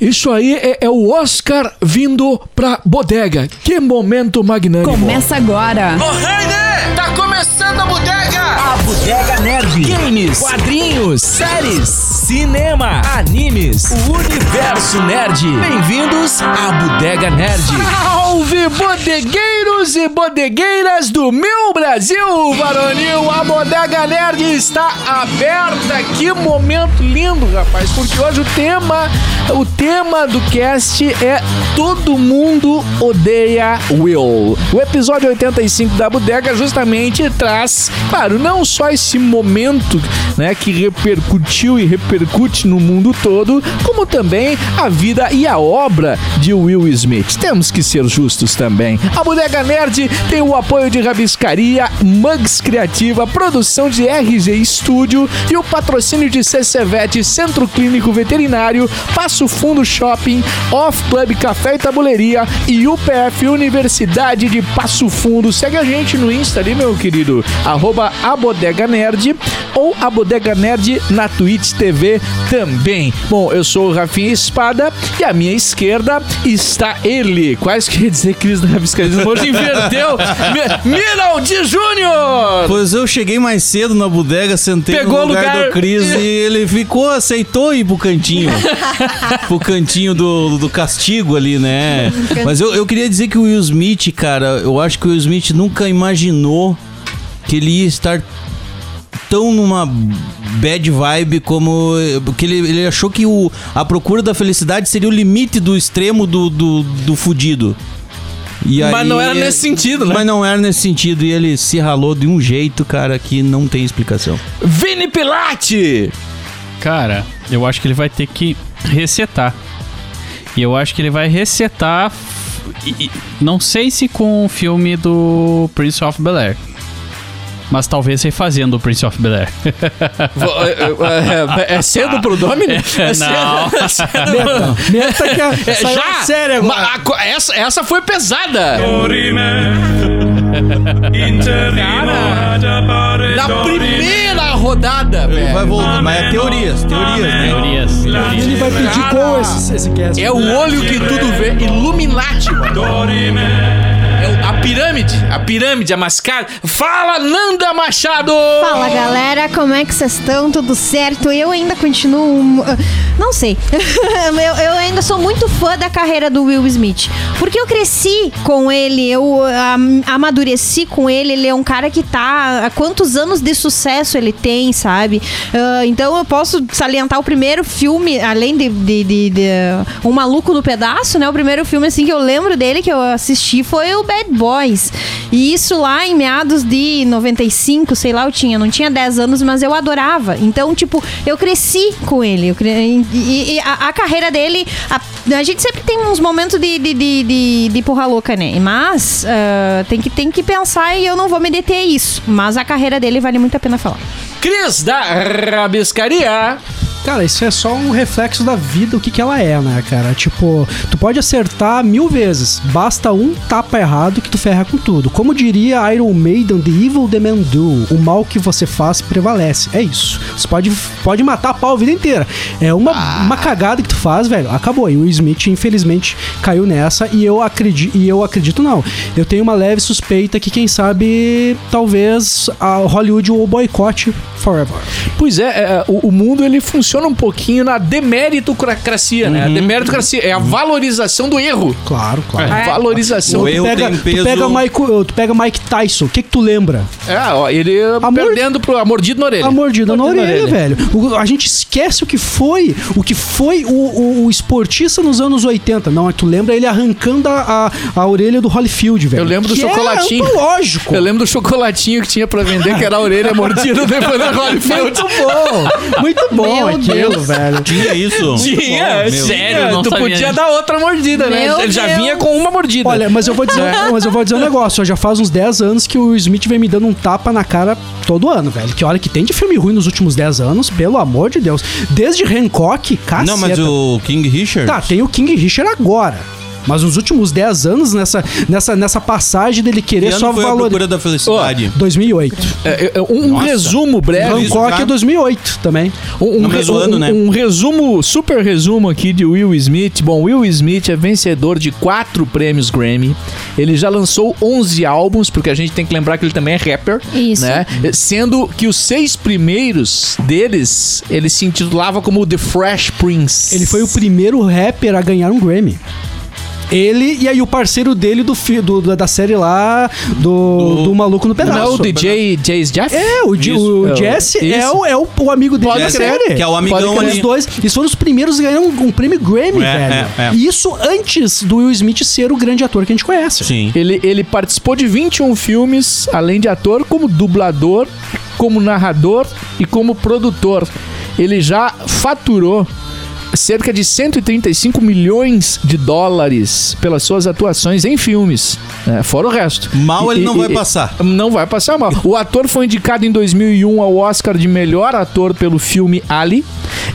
Isso aí é, é o Oscar vindo pra bodega. Que momento magnânimo. Começa agora. Ô, Heine! Tá começando a bodega! A Bodega Nerd. Games, Quadrinhos. séries, Cinema. animes, O Universo Nerd. Bem-vindos à Bodega Nerd. Salve bodegueiros e bodegueiras do meu Brasil varonil! A Bodega Nerd está aberta. Que momento lindo, rapaz, porque hoje o tema, o tema do cast é Todo mundo odeia Will. O episódio 85 da Bodega justamente traz, claro, não só esse momento, né, que repercutiu e repercute no mundo todo, como também a vida e a obra de Will Smith. Temos que ser justos também. A Bodega Nerd tem o apoio de Rabiscaria, Mugs Criativa, produção de RG Studio e o patrocínio de CCVET, Centro Clínico Veterinário, Passo Fundo Shopping, Off Club Café e Tabuleiria e UPF Universidade de Passo Fundo. Segue a gente no Insta ali, meu querido, arroba Nerd ou a Bodega Nerd na Twitch TV também. Bom, eu sou o Rafinha Espada e à minha esquerda está ele. Quase queria dizer Cris da Rabiscaria, hoje inverteu. Mi- Miraldi Júnior! Pois eu cheguei mais cedo na bodega, sentei Pegou no lugar, lugar- do Cris e ele ficou, aceitou ir pro cantinho. pro cantinho do, do castigo ali, né? Mas eu, eu queria dizer que o Will Smith, cara, eu acho que o Will Smith nunca imaginou que ele ia estar tão numa bad vibe como. Porque ele, ele achou que o, a procura da felicidade seria o limite do extremo do, do, do fudido. E Mas aí- não era nesse sentido, né? Mas não era nesse sentido. E ele se ralou de um jeito, cara, que não tem explicação. Vini Pilate! Cara, eu acho que ele vai ter que resetar. E eu acho que ele vai resetar. e- e- não sei se com o filme do Prince of Bel Air. Mas talvez refazendo o Prince of Bel Air. Vo- é, é- é cedo pro Domini? É cedo- Não. é cedo. Meta que a, É, já? sério agora. Ma- a essa, essa foi pesada. Na primeira rodada, velho. Vai voltar. Mas é teorias, teorias, né? Teorias, teorias. Ele vai pedir Cara, qual esse, esse cast. É o olho que tudo vê. Illuminati, mano. A pirâmide. A pirâmide, a mascada. Fala, Nanda Machado! Fala galera, como é que vocês estão? Tudo certo? Eu ainda continuo. Uh, Não sei. eu, eu ainda sou muito fã da carreira do Will Smith. Porque eu cresci com ele, eu am- amadureci com ele. Ele é um cara que tá. Há quantos anos de sucesso ele tem, sabe? Ah, então eu posso salientar o primeiro filme, além de, de, de- de, Um Maluco no Pedaço, né? O primeiro filme assim que eu lembro dele que eu assisti foi o Bad Boys. E isso lá em meados de 95, sei lá, eu tinha, não tinha 10 anos, mas eu adorava. Então, tipo, eu cresci com ele. Eu cre... E, e a, a carreira dele, a, a gente sempre tem uns momentos de, de, de, de, de porra louca, né? Mas ah, tem, que, tem que pensar e eu não vou me deter a isso. Mas a carreira dele vale muito a pena falar. Cris da Rabiscaria. Cara, isso é só um reflexo da vida, o que, que ela é, né, cara? Tipo, tu pode acertar mil vezes, basta um tapa errado que tu ferra com tudo. Como diria Iron Maiden, The Evil The Man Do, o mal que você faz prevalece. É isso. Você pode, pode matar a pau a vida inteira. É uma, uma cagada que tu faz, velho, acabou. E o Smith, infelizmente, caiu nessa e eu acredito, e eu acredito não. Eu tenho uma leve suspeita que, quem sabe, talvez a Hollywood o boicote forever. Pois é, é, o, o mundo ele funciona um pouquinho na demeritocracia, né? A demeritocracia é a valorização do erro. Claro, claro. A valorização O do erro Tu pega, tem tu peso- pega Mike, tu pega Mike Tyson, o que que tu lembra? É, ó, ele A mord- perdendo pro, a mordida na orelha. A mordida na Mordida orelha, velho. O- a gente esquece o que foi, o que foi o, o- o esportista nos anos 80. Não, tu lembra ele arrancando a, a, a orelha do Holyfield, velho. Eu lembro do Que chocolatinho. É lógico. Eu lembro do chocolatinho que tinha pra vender, que era a orelha mordida depois da Holyfield. Muito bom, muito bom Meu aquilo, velho. Tinha isso? Tinha, Meu. sério, não tu sabia podia disso. dar outra mordida, né? Meu Ele já Deus. vinha com uma mordida. Olha, mas eu vou dizer, mas eu vou dizer um negócio, já faz uns 10 anos que o Smith vem me dando um tapa na cara todo ano, velho. Que olha que tem de filme ruim nos últimos 10 anos, pelo amor de Deus. Desde Hancock, caceta. Não, mas o King Richard. Tá, tem o King Richard agora. Mas nos últimos 10 anos, nessa, nessa, nessa passagem dele querer Que só foi a valorizar. procura da felicidade? 2008. É, é, um Nossa. resumo breve. já? é 2008 também. Um, re- mesmo um- ano, né? um resumo, super resumo aqui de Will Smith. Bom, Will Smith é vencedor de quatro prêmios Grammy. Ele já lançou 11 álbuns, porque a gente tem que lembrar que ele também é rapper. Isso. Né? Sendo que os seis primeiros deles, ele se intitulava como The Fresh Prince. Ele foi o primeiro rapper a ganhar um Grammy. Ele e aí o parceiro dele do, fi- do- da- série lá, do, do Maluco no Pedaço. Não é o DJ Jace Jeff? É, o, Isso. o É, Jesse é, o, é o, o amigo dele Pode da crer, série. que é o amigão ali. Os dois. Eles foram os primeiros a ganhar um, um prêmio Grammy, É, velho. é, é. E isso antes do Will Smith ser o grande ator que a gente conhece. Sim. Ele, ele participou de 21 filmes, além de ator, como dublador, como narrador e como produtor. Ele já faturou cerca de 135 milhões de dólares pelas suas atuações em filmes, né? fora o resto. Mal ele E- não e- vai e- passar. Não vai passar mal. O ator foi indicado em 2001 ao Oscar de melhor ator pelo filme Ali,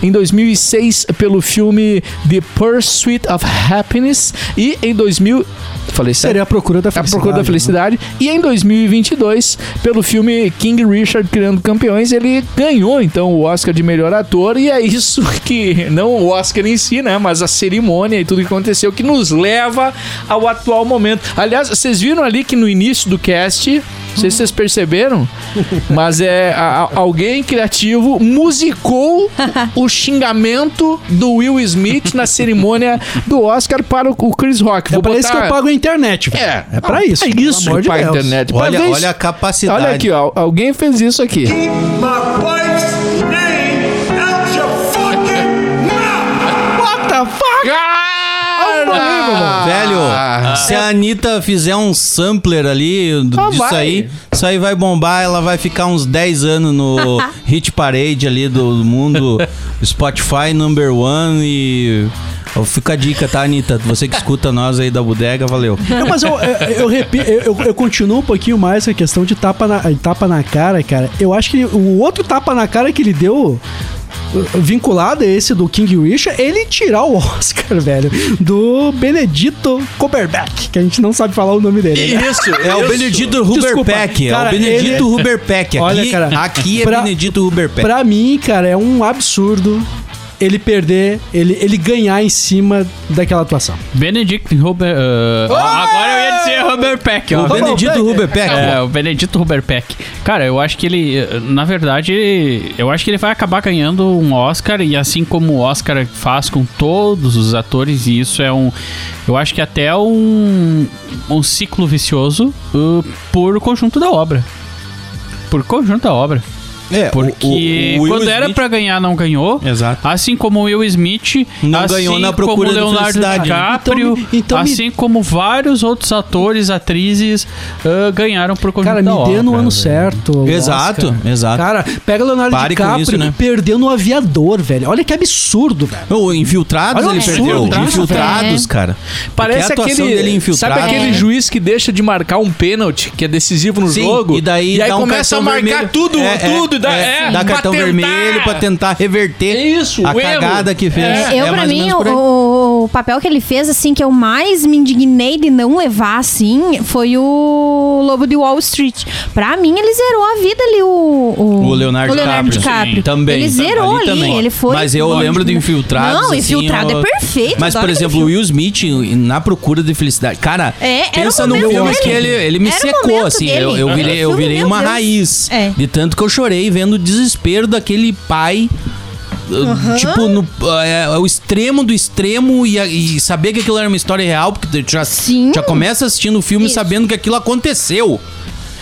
em 2006 pelo filme The Pursuit of Happiness e em 2000 Falei certo? Seria a procura da A felicidade. Procura da Felicidade. E em 2022, pelo filme King Richard Criando Campeões, ele ganhou então o Oscar de melhor ator. E é isso que, não o Oscar em si, né? Mas a cerimônia e tudo que aconteceu que nos leva ao atual momento. Aliás, vocês viram ali que no início do cast. Não sei se vocês perceberam, mas é a- a- alguém criativo musicou o xingamento do Will Smith na cerimônia do Oscar para o o Chris Rock. É Vou pra isso que eu pago a internet, velho. É, É pra isso. É pelo isso, amor de Deus. internet. Pra Olha, olha isso. a capacidade. Olha aqui, ó. Alguém fez isso aqui. Cara! Velho, se a Anitta fizer um sampler ali Ah, disso vai. aí, isso aí vai bombar, ela vai ficar uns 10 anos no hit parade ali do mundo Spotify number one e... Fica a dica, tá, Anitta? Você que escuta nós aí da bodega, valeu. Não, mas eu, eu, eu, eu, eu- eu continuo um pouquinho mais com a questão de tapa na, tapa na cara, cara. Eu acho que o outro tapa na cara que ele deu vinculado a esse do King Richard, ele tirar o Oscar, velho, do Benedito Cumberbatch, que a gente não sabe falar o nome dele. né? Isso, É o Benedito Huberpeck, é o Benedito ele- Huberpeck. Aqui, Olha, cara, aqui é pra- Benedito Huberpeck. Pra mim, cara, é um absurdo ele perder, ele, ele ganhar em cima daquela atuação. Benedict Huber. ah, agora eu ia dizer Huber Peck, ó. O Benedito bem, Huberpeck. É, o Benedito Huberpeck. Cara, eu acho que ele, na verdade, eu acho que ele vai acabar ganhando um Oscar e assim como o Oscar faz com todos os atores, e isso é um, eu acho que até um, um ciclo vicioso uh, por conjunto da obra. Por conjunto da obra. É, o- Porque o- o Will quando era Smith- pra ganhar, não ganhou. Exato. Assim como o Will Smith, Não assim ganhou na como Procura da Leonardo Felicidade. DiCaprio, Então me- então me- assim como vários outros atores, atrizes uh, ganharam por conjunto Cara, me da dê no ano velho. certo. o Exato, Oscar. exato. Cara, pega Leonardo Pare DiCaprio isso, né? perdeu no aviador, velho. Olha que absurdo, velho. O Infiltrados Olha o ele absurdo, perdeu. cara. Infiltrados, É. cara. Parece aquele. dele infiltrado. sabe aquele É. juiz que deixa de marcar um pênalti, que é decisivo no Sim, jogo? e daí aí dá um começa a marcar vermelho. tudo, É, é, tudo. Dá, é, é, dá pra cartão tentar. vermelho pra tentar reverter É isso, a o erro. cagada que fez. É. Eu, É pra mim, o, o papel que ele fez, assim, que eu mais me indignei de não levar, assim, foi o Lobo de Wall Street. Pra mim, ele zerou a vida ali, o... O Leonardo, DiCaprio. DiCaprio. Sim, também. Ele zerou Ali ali, também. ele foi... Mas eu lembro do Infiltrados. Não, assim, Infiltrado eu- é perfeito. Mas, por exemplo, o Will Smith, na procura de felicidade. Cara, É, pensa o no filme dele. que ele, ele me Era o secou, assim. dele. Eu, eu o virei, eu virei uma Deus. raiz. É. De tanto que eu chorei vendo o desespero daquele pai. uh, Tipo, no, é, o extremo do extremo e, e saber que aquilo era uma história real, porque tu já, Sim. já começa assistindo o filme Isso. sabendo que aquilo aconteceu.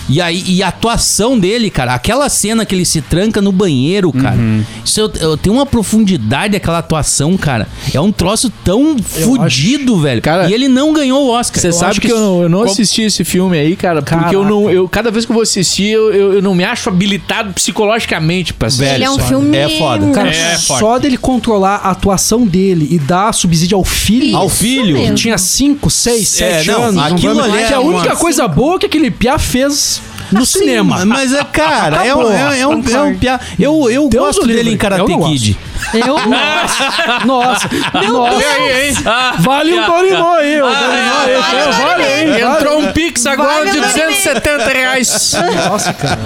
E aí, e a atuação dele, cara, aquela cena que ele se tranca no banheiro, cara. Isso eu, eu- tem uma profundidade aquela atuação, cara. É um troço tão fudido, velho. Cara, e ele não ganhou o Oscar. Você sabe acho que, que eu não, eu não assisti esse filme aí, cara, porque Caraca. eu não. Eu, cada vez que eu vou assistir, eu, eu, eu não me acho habilitado psicologicamente pra assistir. Ele é um só, filme... É foda. Cara, É, só dele controlar a atuação dele e dar subsídio ao filho. Ao Isso filho? mesmo. Tinha 5, 6, É, 6 não, anos. aquilo ali é que a única uma- coisa boa que aquele Pia fez no cinema. Mas é, cara, é, um, é, é um, é um piá. Eu, eu Deus gosto dele em Karate. Kid. Eu Nossa, nossa. hein? Vale um aí, o Dorimó aí. vale, hein? Entrou um Pix agora Vale de o nome 270 reais. Nossa, cara.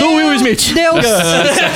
Do Will Smith. Deus.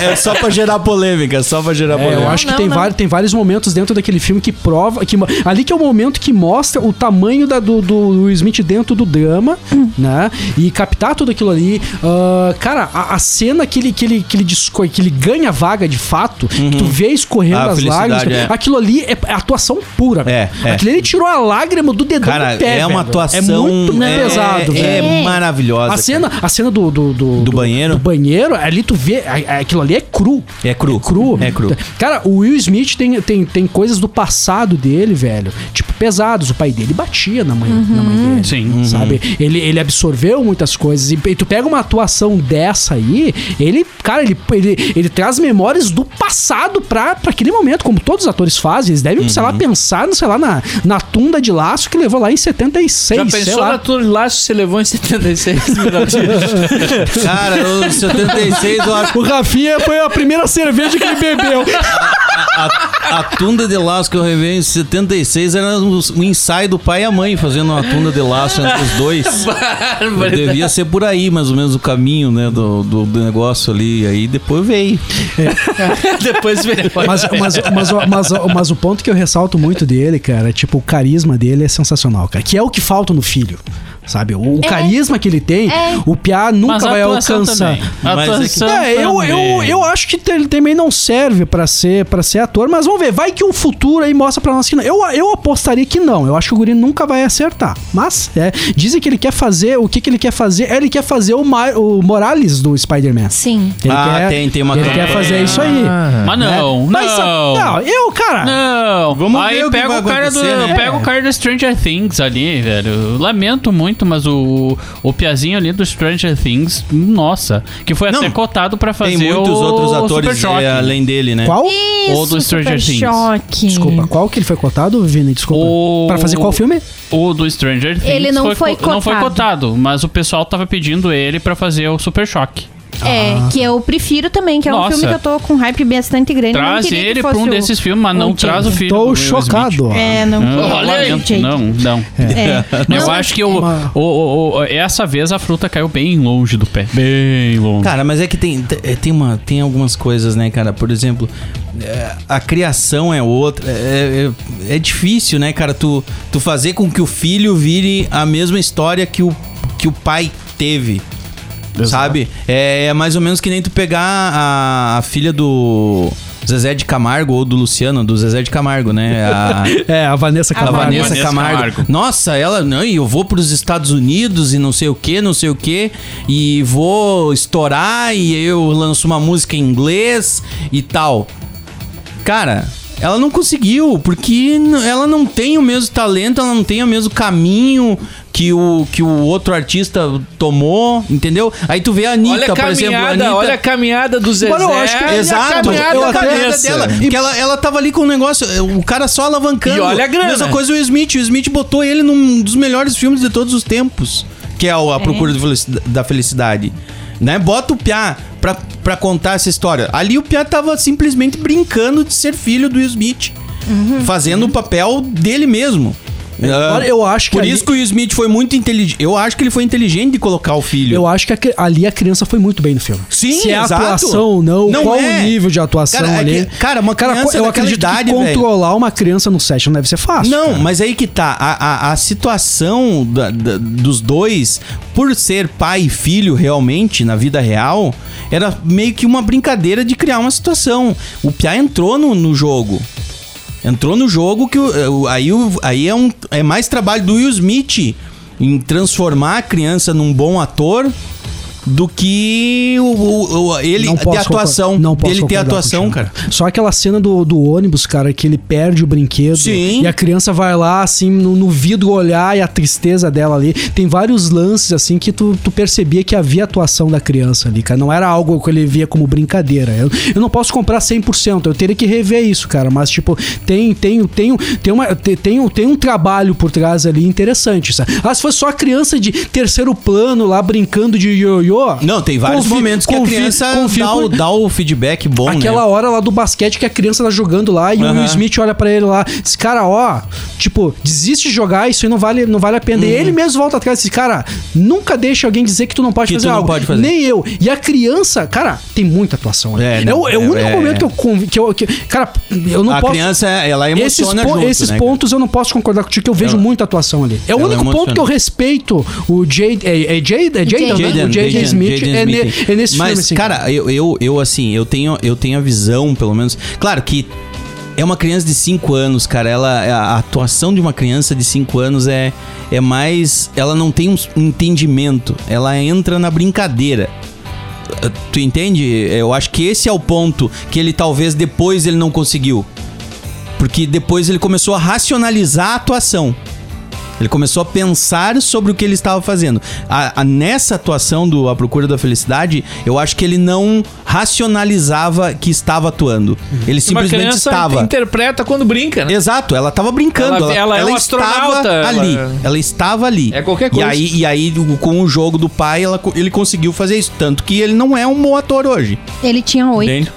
É só pra gerar polêmica, é só pra gerar É, polêmica. eu acho que não, tem, não. Vários, tem vários momentos dentro daquele filme que prova. Que, ali que é o momento que mostra o tamanho da, do, do Will Smith dentro do drama, né? E captar tudo aquilo ali. Ah, cara, a, a cena que ele, que, ele, que, ele disco- que ele ganha a vaga de fato, que tu vê escorrendo A as lágrimas. é. Aquilo ali é, é atuação pura. É, é. Aquilo ali ele tirou a lágrima do dedão Cara, do pé. é uma velho. atuação. É muito é, pesado, é, velho. maravilhosa. A cena, a cena do, do, do, Do banheiro? Do banheiro, ali tu vê. Aquilo ali é cru. É cru. cru. É cru. Cara, o Will Smith tem, tem, tem coisas do passado dele, velho. Tipo, pesados. O pai dele batia na mãe, na mãe dele. Sim. Sabe? Ele, ele absorveu muitas coisas. E, e tu pega uma atuação dessa aí, ele, cara, ele, ele, ele traz memórias do passado pra, pra aquele momento, como todos os atores fazem. Eles devem, sei lá, pensar, sei lá, na, na tunda de laço que levou lá em 76. Já sei pensou lá. na tua laço que você levou em 76 Cara, o 76, eu acho O Rafinha foi a primeira cerveja que ele bebeu. a, a tunda de laço que eu revi em 76 era o, o ensaio do pai e a mãe fazendo uma tunda de laço entre os dois. Devia ser por aí, mais ou menos, o caminho, né, do, do, do negócio ali. Aí depois veio. Depois veio. Mas, mas, mas, mas, mas o ponto que eu ressalto muito dele, cara, é, tipo, o carisma dele é sensacional, cara. Que é o que falta no filho. Sabe? O, o carisma que ele tem, É. o Piá nunca Mas vai alcançar. Mas é É, eu, eu, eu acho que ele também não serve pra ser, pra ser ator, mas vamos ver. Vai que o futuro aí mostra pra nós que não. Eu, eu apostaria que não. Eu acho que o Guri nunca vai acertar. Mas, é, dizem que ele quer fazer. O que, que ele quer fazer? Ele quer fazer o, Ma- o Morales do Spider-Man. Sim. Ele Ah, quer, tem- tem uma Ele quer fazer isso aí. Mas não, Mas, não. não, eu, cara. Não, Vamos aí ver o que pega vai o cara do, né? pega o cara do Stranger Things ali, velho. Lamento muito, mas o o piazinho ali do Stranger Things, nossa, que foi Não, até cotado pra fazer Tem muitos o outros atores é, além dele, né? Qual? Isso, Ou do Stranger Super Things. Choque. Desculpa, qual que ele foi cotado, Vini? Desculpa. O- Pra fazer qual filme? O do Stranger Things Ele não foi co- não foi cotado. cotado, mas o pessoal tava pedindo ele pra fazer o Super Choque. É, que eu prefiro também, que é um Nossa. filme que eu tô com hype bastante grande. Traz ele pra um o- desses filmes, mas não o traz o filho do Tô chocado. É, não. Não, não, não. É. Eu Não, acho que o, o, o- o- essa vez a fruta caiu bem longe do pé. Bem longe. Cara, mas é que tem, te- tem, uma, tem algumas coisas, né, cara? Por exemplo, é, a criação é outra. É, é, é difícil, né, cara? Tu, tu fazer com que o filho vire a mesma história que o, que o pai teve. Sabe? É, é mais ou menos que nem tu pegar a, a filha do Zezé de Camargo ou do Luciano, do Zezé de Camargo, né? A, É, a Vanessa a Camargo. Vanessa, Vanessa Camargo. Camargo. Nossa, ela, não, e eu vou pros Estados Unidos e não sei o que, não sei o que, e vou estourar e eu lanço uma música em inglês e tal. Cara, ela não conseguiu, porque ela não tem o mesmo talento, ela não tem o mesmo caminho que o, que o outro artista tomou, entendeu? Aí tu vê a Anitta, Olha a por exemplo. a caminhada, Anitta, olha a caminhada do Zezé. Mas eu acho que- a Exato, caminhada eu da a caminhada dela. Porque ela, ela tava ali com o negócio, o cara só alavancando. E olha a grana. Mesma coisa o Smith. O Smith botou ele num dos melhores filmes de todos os tempos, que é o A Procura do Felici- da Felicidade. Né? Bota o Piá pra, pra contar essa história. Ali o Piá tava simplesmente brincando de ser filho do Will Smith. Fazendo o papel dele mesmo. Olha, eu acho que Por ali- isso que o Will Smith foi muito inteligente. Eu acho que ele foi inteligente de colocar o filho. Eu acho que a ali a criança foi muito bem no filme. Sim, Se é exato. atuação ou não, Não qual é. o nível de atuação Cara, é ali. que- cara, uma criança eu daquela acredito idade, que velho. controlar uma criança no set não deve ser fácil. Não, cara. mas aí que tá. A, a, a situação da- da- dos dois, por ser pai e filho realmente, na vida real, era meio que uma brincadeira de criar uma situação. O Pia entrou no, no jogo. Entrou no jogo que o- o- aí, aí é, um, é mais trabalho do Will Smith em transformar a criança num bom ator do que o, o- o, ele posso atuação. não posso dele ter atuação, cara. Só aquela cena do, do ônibus, cara, que ele perde o brinquedo. Sim. E a criança vai lá, assim, no, no vidro olhar e a tristeza dela ali. Tem vários lances, assim, que tu, tu percebia que havia atuação da criança ali, cara. Não era algo que ele via como brincadeira. Eu, eu não posso comprar 100%, eu teria que rever isso, cara. Mas, tipo, tem, tem, tem, tem, uma, tem, tem, um- tem um trabalho por trás ali interessante, sabe? Ah, se fosse só a criança de terceiro plano lá brincando de ioiô. Não, tem vários Confi- momentos que a confi- criança confio dá, o, dá o feedback bom, Aquela né? hora lá do basquete que a criança tá jogando lá e o. Will Smith olha pra ele lá, diz, cara, ó, tipo, desiste de jogar, isso aí não vale, não vale a pena. Uhum. E ele mesmo volta atrás e diz, cara, nunca deixe alguém dizer que tu não pode Que fazer tu não algo. pode fazer. Nem eu. E a criança, cara, tem muita atuação ali. É, É, não, o, é o é- único é- momento que eu, convi- que eu que- cara, eu não a posso criança, ela esses, emociona po- junto, esses né, pontos eu não posso concordar contigo, que eu vejo Ela- muita atuação ali. É o único ponto que eu respeito o Jade. É, é Jade? É Jaden, né? Jaden, O Smith Jaden é, ne- Smith. é nesse Mas, filme, assim. cara, eu, eu, eu, assim, eu tenho, eu tenho a visão, pelo menos. Claro que é uma criança de 5 anos, cara. Ela, a atuação de uma criança de 5 anos é, é mais. Ela não tem um entendimento. Ela entra na brincadeira. Tu entende? Eu acho que esse é o ponto que ele talvez depois ele não conseguiu. Porque depois ele começou a racionalizar a atuação. Ele começou a pensar sobre o que ele estava fazendo. A- a- nessa atuação do A Procura da Felicidade, eu acho que ele não racionalizava que estava atuando. Ele Uma simplesmente criança estava. interpreta quando brinca, né? Exato, ela estava brincando. Ela- ela é um estava astronauta, ela- ali. Ela estava ali. É qualquer coisa. E aí, e aí com o jogo do pai, ela ele conseguiu fazer isso. Tanto que ele não é um bom ator hoje. Ele tinha oito.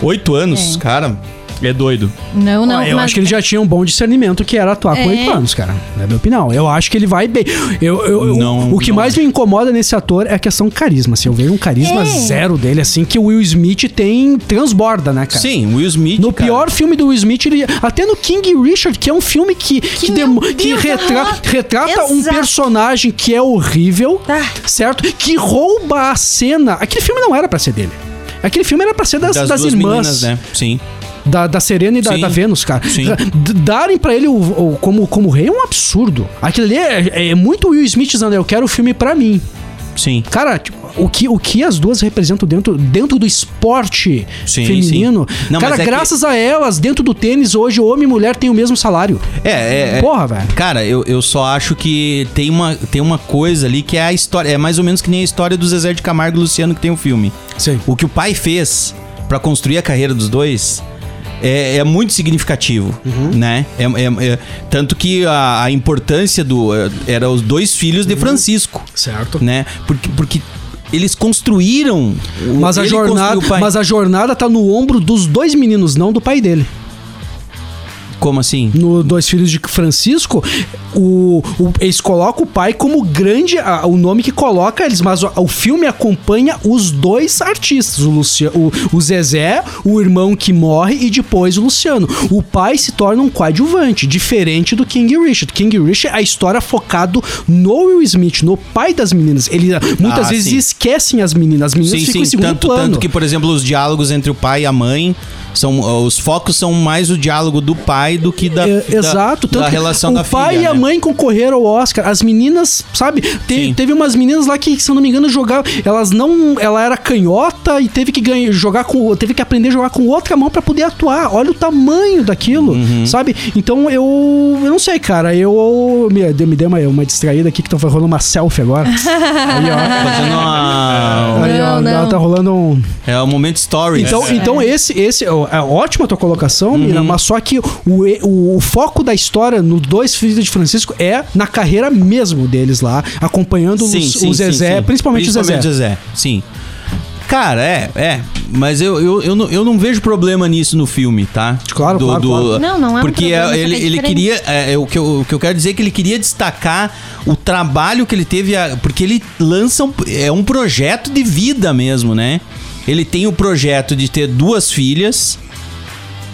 Oito anos, cara. É doido. Não, não. Eu mas- acho que ele já tinha um bom discernimento que era atuar com É. 8 anos, cara. É a minha opinião. Eu acho que ele vai bem. Eu, eu- eu- Não, o que não mais me incomoda nesse ator é a questão carisma. Assim, eu vejo um carisma É. zero dele, assim, que o Will Smith tem. transborda, né, cara? Sim, Will Smith. No cara. pior filme do Will Smith, ele, até no King Richard, que é um filme que, que, meu demo- que retra- retrata um Exato. personagem que é horrível, Ah. certo? Que rouba a cena. Aquele filme não era pra ser dele. Aquele filme era pra ser das, das, das duas irmãs. meninas, né? Sim. Da, da Serena e da, da Vênus, cara. Sim. Darem pra ele o, o- como, como rei é um absurdo. Aquilo ali é, é muito Will Smith dizendo, eu quero o filme pra mim. Sim. Cara, tipo, o que, o que as duas representam dentro, dentro do esporte Sim, feminino. sim. Não, cara, é que- graças a elas, dentro do tênis, hoje, homem e mulher têm o mesmo salário. É, é. é- Porra, velho. Cara, eu, eu só acho que tem uma, tem uma coisa ali que é a história. É mais ou menos que nem a história do Zezé de Camargo e Luciano que tem o filme. Sim. O que o pai fez pra construir a carreira dos dois é, é muito significativo, né? É, é- é- tanto que a, a importância do. é, Era os dois filhos de Francisco, Certo. né? Porque, porque eles construíram. o- Mas a, jornada, mas a jornada tá no ombro dos dois meninos, não do pai dele. Como assim? No Dois Filhos de Francisco, o, o- eles colocam o pai como grande, a- o nome que coloca eles, mas o, o filme acompanha os dois artistas, o, Lucia, o, o Zezé, o irmão que morre e depois o Luciano. O pai se torna um coadjuvante, diferente do King Richard. King Richard, a história focado no Will Smith, no pai das meninas. Ele muitas Ah, vezes sim. esquecem as meninas, as meninas Sim, ficam sim. em segundo Tanto, plano. tanto que, por exemplo, os diálogos entre o pai e a mãe são. Os focos são mais o diálogo do pai do que da, É, da- exato, da, tanto que relação o da pai filha. e a né? mãe concorreram ao Oscar. As meninas, sabe? Te- teve umas meninas lá que, se eu não me engano, jogavam. Elas não. Ela era canhota e teve que ganhar, jogar com. Teve que aprender a jogar com outra mão pra poder atuar. Olha o tamanho daquilo, Uhum. sabe? Então eu. Eu não sei, cara. Eu. Me, me dei uma, uma distraída aqui que tá rolando uma selfie agora. Aí, ó. Fazendo uma- Aí, ó, Não, não. tá rolando um. É o momento story. Então, É. então esse, esse é ótima a tua colocação, Uhum. Mira, mas só que o, o, o foco da história no Dois Filhos de Francisco é na carreira mesmo deles lá, acompanhando os- o Zezé, sim. principalmente, o Zezé. Principalmente o Zezé, sim. Cara, é, é. Mas eu, eu, eu, não, eu não vejo problema nisso no filme, tá? Claro, claro, claro. Não, não é um Porque problema, ele, é ele diferente. queria. é, é, o, que eu, o que eu quero dizer é que ele queria destacar o trabalho que ele teve. a- porque ele lança. Um, é um projeto de vida mesmo, né? Ele tem o projeto de ter duas filhas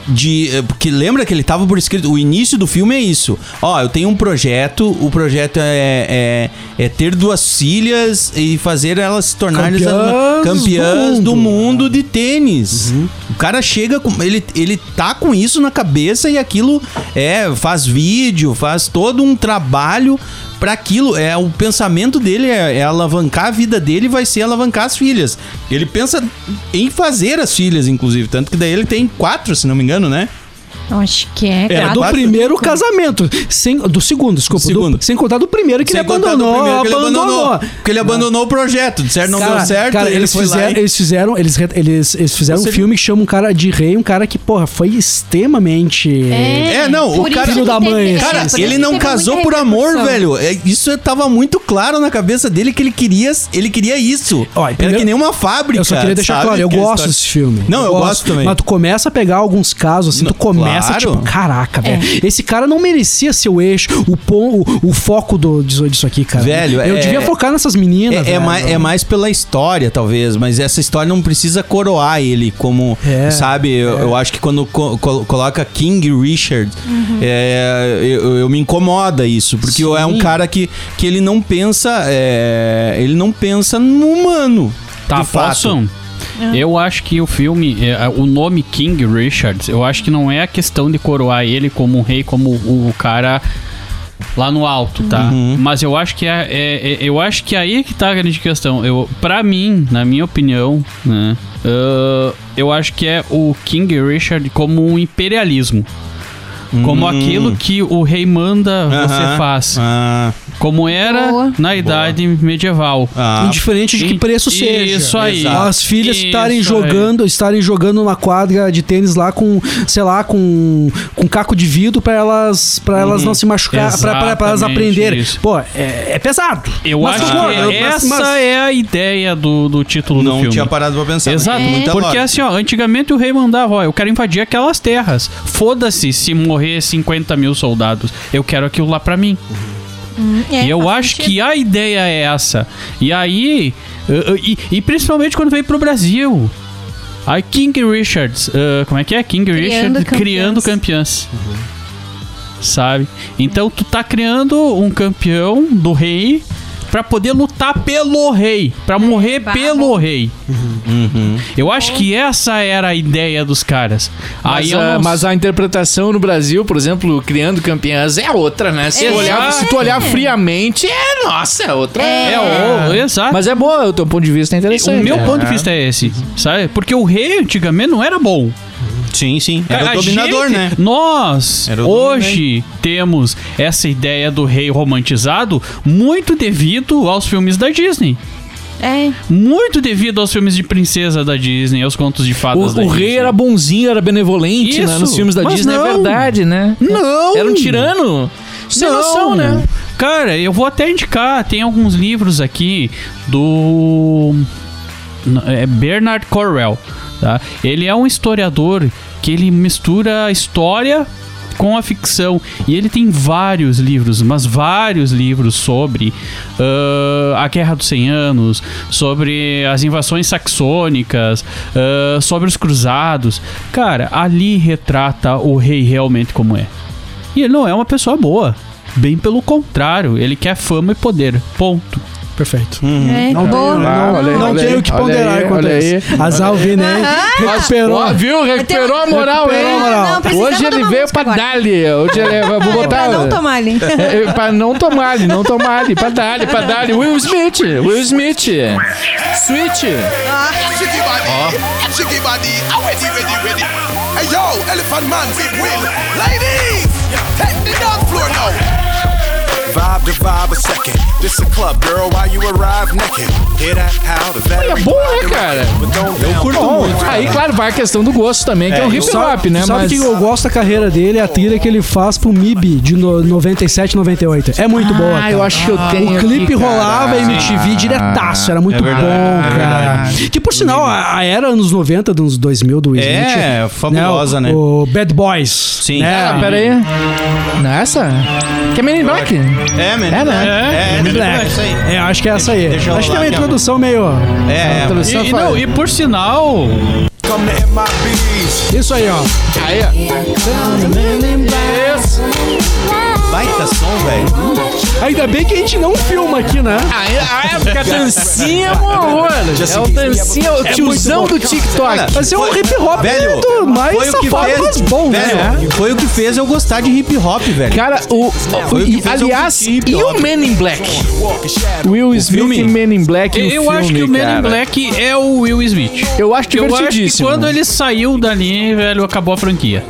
de eh, porque lembra que ele tava por escrito o início do filme é isso ó eu tenho um projeto o projeto é, é, é ter duas filhas e fazer elas se tornarem Campeãs campeãs do do mundo. mundo, de tênis O cara chega com. Ele, ele tá com isso na cabeça e aquilo é. Faz vídeo, faz todo um trabalho pra aquilo. É, o pensamento dele é, é alavancar a vida dele vai ser alavancar as filhas. Ele pensa em fazer as filhas, inclusive. Tanto que daí ele tem quatro, se não me engano, né? Eu acho que é. É, cara. do quatro- primeiro casamento. Sem, do segundo, desculpa. Do segundo. do- sem contar do primeiro que Sem ele abandonou. primeiro que ele abandonou. abandonou. Porque ele abandonou o projeto. De certo, não Cara, deu certo. cara, ele eles, fizeram, e- eles fizeram, eles, eles, eles fizeram Você um filme que chama um cara de rei, um cara que, porra, foi extremamente. É, não, o cara- Filho da mãe, é, assim, Cara, ele não casou por amor, velho. É, Isso tava muito claro na cabeça dele que ele queria, ele queria isso. Ó, Era primeiro- que nem uma fábrica. Eu só queria deixar claro, eu gosto desse filme. Não, eu gosto também. Mas tu começa a pegar alguns casos, assim, tu começa, claro. tipo, caraca, velho. Esse cara não merecia ser o eixo, o, pom, o, o foco do, disso, aqui, cara. Velho, Eu é- devia focar nessas meninas, É, é mais, é mais pela história, talvez, mas essa história não precisa coroar ele como, É, sabe? Eu, eu acho que quando co- col- coloca King Richard, Uhum. é, eu, eu me incomoda isso, porque é um cara que, que ele não pensa, é, ele não pensa no humano. Tá, de fato. Posso? Eu acho que o filme, é, o nome King Richards, eu acho que não é a questão de coroar ele como um rei, como o, cara lá no alto, tá? Uhum. Mas eu acho que é, é- é- eu acho que aí é que tá a grande questão. Eu, para mim, na minha opinião, né, ah, eu acho que é o King Richard como um imperialismo. Como aquilo que o rei manda você Hum. Aham. faz. Ah, Como era Boa. na idade medieval. ah, Indiferente de que E- preço seja. Isso aí. Exato. As filhas Isso estarem aí. jogando, estarem jogando numa quadra de tênis lá com, sei lá, com, com caco de vidro pra elas, para elas não se machucar, pra elas aprenderem. isso. Pô, é, é pesado. Eu Mas acho que eu- essa mas- é a ideia do, do título do não filme. tinha parado pra pensar. Exato, mas muita porque lógica. assim, ó, antigamente o rei mandava, ó, eu quero invadir aquelas terras. Foda-se se morrer 50 mil soldados. Eu quero aquilo lá pra mim. É, e eu acho sentido. que a ideia é essa. E aí, uh, uh, e, e principalmente quando veio pro Brasil. Aí King Richards, uh, como é que é? King Criando Richard campeãs. criando campeãs. Sabe? Então tu tá criando um campeão do rei pra poder lutar pelo rei, pra morrer bah, pelo rei. Uhum. Eu acho que essa era a ideia dos caras. Mas, Aí a, não mas a interpretação no Brasil, por exemplo, criando campeãs, é outra, né? Se, tu Exato. olhar, se tu olhar friamente, é nossa, é outra. É, o- exato. Mas é boa, o teu ponto de vista é interessante. o meu é. ponto de vista é esse, sabe? Porque o rei antigamente não era bom. Sim, sim. Era A o dominador, gente- né? Nós, hoje, temos essa ideia do rei romantizado muito devido aos filmes da Disney. É. Muito devido aos filmes de princesa da Disney, aos contos de fadas O, da o rei Disney. era bonzinho, era benevolente né, Isso, nos filmes da mas Disney, é não. verdade, né? Não! Era um tirano. Sem Não. noção, né? Cara, eu vou até indicar, tem alguns livros aqui do é Bernard Cornwell, tá? Ele é um historiador que ele mistura a história com a ficção e ele tem vários livros, mas vários livros sobre ah, a Guerra dos 100 Anos, sobre as invasões saxônicas, ah, sobre os cruzados. Cara, ali retrata o rei realmente como é. E ele não é uma pessoa boa. Bem pelo contrário, ele quer fama e poder. Ponto. Perfeito. É, Não, boa. Ah, não, olha não olha tenho o que ponderar aí, quanto a olha isso. né? Recuperou. Ó, viu? Recuperou a moral, Recuperou a hein? moral. Não, Hoje ele veio pra agora. dar-lhe. Hoje ele vou É botar. pra não tomar ali. É, é, pra não tomar ali, não tomar ali, pra dar-lhe, pra dar-lhe. Will Smith, Will Smith. Switch. Ah. Hey yo, Elephant Man, Big Will. Ladies, take the dance floor now. Vibe to vibe a second. This a club, girl, while you arrive naked. Hear that? How the É bom, né, cara? Eu curto Bom, aí, claro, vai a questão do gosto também, que é, um hip hop, né? Sabe Mas. que eu gosto da carreira dele? A trilha que ele faz pro MIB de no, 97, 98. É muito boa. Ah, eu acho que eu tenho. O clipe aqui, cara. rolava MTV diretaço, era muito É verdade, bom, é cara. Que por sinal, a, a era anos 90, dos 2000 do Will É, Smith. fabulosa, né? O, o Bad Boys. Sim. Né? Ah, pera aí. Nessa? Que é Men in Black? É, man. É, né? É, é, Men in é, Black. isso aí. É, acho que é essa aí. Deixa eu acho que é uma introdução meio. É, é. Introdução E, e não, e por sinal. Isso aí, ó. Aí, ó. Baita som, velho. Ainda bem que a gente não filma aqui, né? Ah, é, porque a dancinha é um horror. É o dancinha, o tiozão do TikTok. Mas é um hip hop Velho, do mais foi o que safado, fez, mas bom, velho, né? foi o que fez eu gostar de hip hop, velho. Cara, o, o e, aliás, eu e o. Men in Black? Will Smith filme? e Men in Black no Eu acho filme, que o Men in Black é o Will Smith. Eu acho Eu acho que quando ele saiu dali, velho, acabou a franquia.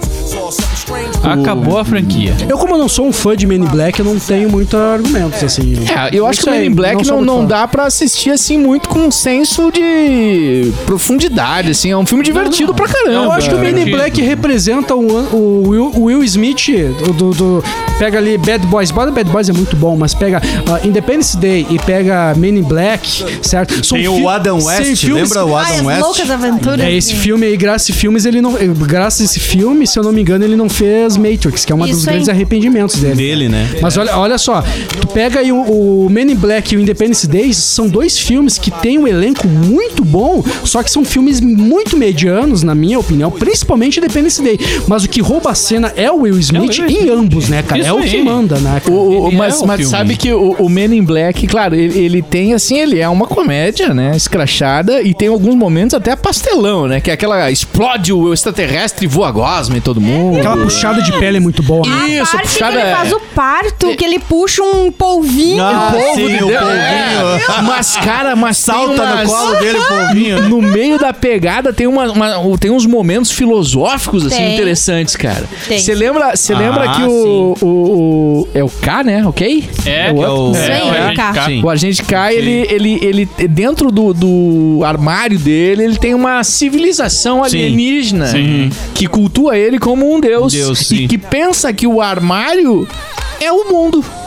Acabou a franquia. Eu, como não sou um fã de Men in Black, eu não tenho muitos argumentos, assim. É, eu acho que o Men in Black não, muito não fã. dá pra assistir assim muito com um senso de profundidade, assim. É um filme divertido pra caramba. Eu acho que o Men in. Black representa o, o Will, o Will Smith, do, do- do- pega ali Bad Boys. Bad Bad Boys é muito bom, mas pega uh, Independence Day e pega Men in Black, certo? São Tem o Adam West, filmes- lembra o Adam as West? loucas aventuras. É, esse filme aí, graças a esse filmes, ele não. Graças a esse filme, se eu não me engano, ele não fez Matrix, que é um dos grandes arrependimentos dele. Dele, né? Mas olha, olha só, tu pega aí o, o Men in Black e o Independence Day, são dois filmes que têm um elenco muito bom, só que são filmes muito medianos, na minha opinião, principalmente Independence Day. Mas o que rouba a cena é o Will Smith Will em ambos, né, cara? Isso é o que manda, né, cara? O- o- mas é o mas sabe que o, o Men in Black, claro, ele, ele tem assim, ele é uma comédia, né? Escrachada e tem alguns momentos até pastelão, né? Que é aquela explode o extraterrestre e voa gosma em todo mundo. Aquela puxada de pele é muito boa. né? A Isso, parte puxada que ele é- faz o parto, que ele puxa um polvinho. Ah, polvo sim, o polvinho. Mas, cara, mas Salta umas- no colo dele, o polvinho. No meio da pegada tem, uma, uma- tem uns momentos filosóficos assim Tem. interessantes, cara. Você lembra, você Ah, lembra que o, o, o- é o K, né? Ok? É, é o- é, o K. Sim. O agente K, ele, ele, ele, dentro do, do armário dele, ele tem uma civilização alienígena Sim. que cultua ele como um deus, Deus, e sim. que pensa que o armário é o mundo.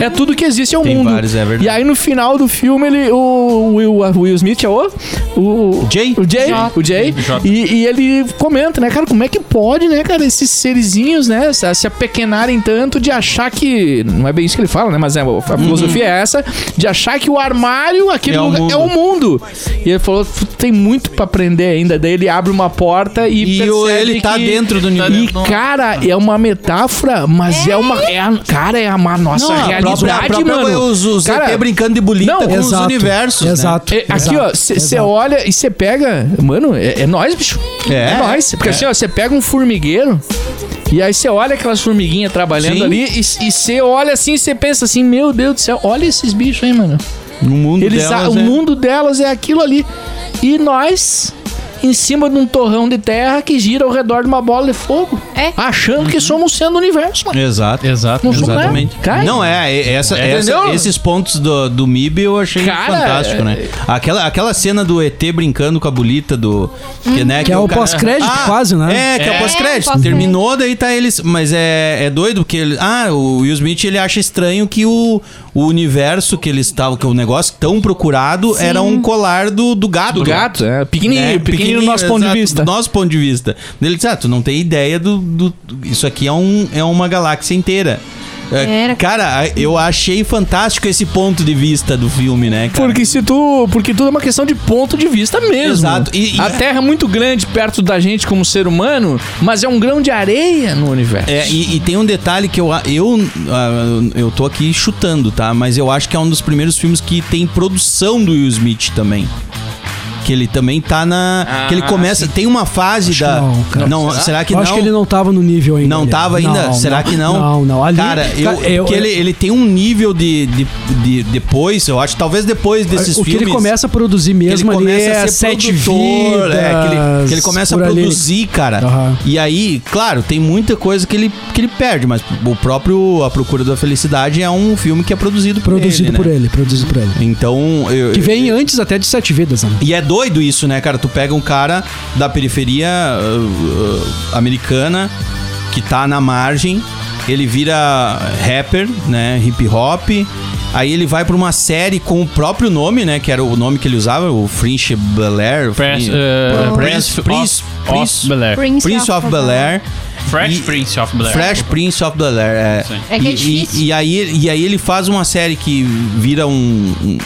É tudo que existe é o Tem mundo. vários, é verdade. E aí no final do filme ele o Will, o Will Smith é o o Jay? o Jay, J. o Jay J. e, e ele comenta, né, cara, como é que pode, né, cara, esses serizinhos, né, se, se apequenarem tanto de achar que não é bem isso que ele fala, né, mas é, a filosofia é essa de achar que o armário, aquele É o lugar, mundo. é o mundo. E ele falou, tem muito pra aprender ainda. Daí ele abre uma porta e, E o- percebe ele tá que- dentro do E universo. cara, é uma metáfora, mas é, uma é a, cara, é a nossa Não, a realidade, a própria- mano. Os, os Cara, brincando de bolita não, com os exato, universos. né? Exato. É, aqui, ó, você exato. olha e você pega. Mano, é, é nós, bicho. É. É, nós. Porque assim, ó, você pega um formigueiro. E aí você olha aquelas formiguinhas trabalhando Sim. ali e você olha assim e você pensa assim, meu Deus do céu, olha esses bichos aí, mano. No mundo Eles, a- delas, o é- mundo delas é aquilo ali. E nós, em cima de um torrão de terra que gira ao redor de uma bola de fogo. É. Achando que somos sendo o universo, mano. Exato. Exato. Não sou Exatamente. Cara, Não, é, é, essa, É, essa- esses pontos do, do MIB eu achei Cara, fantástico, né? Aquela, aquela cena do ET brincando com a bolita do. Que, né, Que é o cara- pós-crédito, quase, né? É, que é, o É, pós-crédito. pós-crédito. Terminou, daí tá eles. Mas é, é doido, porque ele. Ah, o Will Smith ele acha estranho que o, o universo que eles estavam, que o negócio tão procurado era um colar do, do gato. do gato, é. Pequenininho, né? pequenininho do nosso ponto de exato, vista. Do nosso ponto de vista. Ele disse, ah, tu não tem ideia do. do- isso aqui é, um, é uma galáxia inteira. É, Era. Cara, eu achei fantástico esse ponto de vista do filme, né, cara? Porque se tu. Porque tudo é uma questão de ponto de vista mesmo. Exato. E- e- a Terra é muito grande perto da gente como ser humano, mas é um grão de areia no universo. É, e, e tem um detalhe que eu, eu, eu tô aqui chutando, tá? Mas eu acho que é um dos primeiros filmes que tem produção do Will Smith também. Que ele também tá na. que ele começa. Tem uma fase Acho da. que não, cara. não, será que eu não? acho que ele não tava no nível ainda. Não tava ainda? Não, Será que não? Não, não. Ali, Cara, eu, cara, eu- porque ele, ele tem um nível de, de, de- depois, eu acho, talvez depois desses o que filmes. ele começa a produzir que ele mesmo ali começa é a ser sete produtor, vidas. é, que, ele, que ele começa a por ali. produzir, cara. Aham. E aí, claro, tem muita coisa que ele, que ele perde, mas o próprio A Procura da Felicidade é um filme que é produzido por Produzido ele, por né? ele, produzido por ele. Então, eu, Que vem antes até de sete vidas, né? e é doido isso, né, cara? Tu pega um cara da periferia uh, uh, americana que tá na margem, ele vira rapper, né? Hip hop. Aí ele vai pra uma série com o próprio nome, né? Que era o nome que ele usava, o Fringe Bel Air. Prince, uh, Prince, Prince Prince, of- of Bel-Air. Prince of Bel Air. Fresh E- Prince of Bel-Air. Fresh Prince of Bel Air. É. É que é E- e, difícil. e aí, e aí ele faz uma série que vira um, um-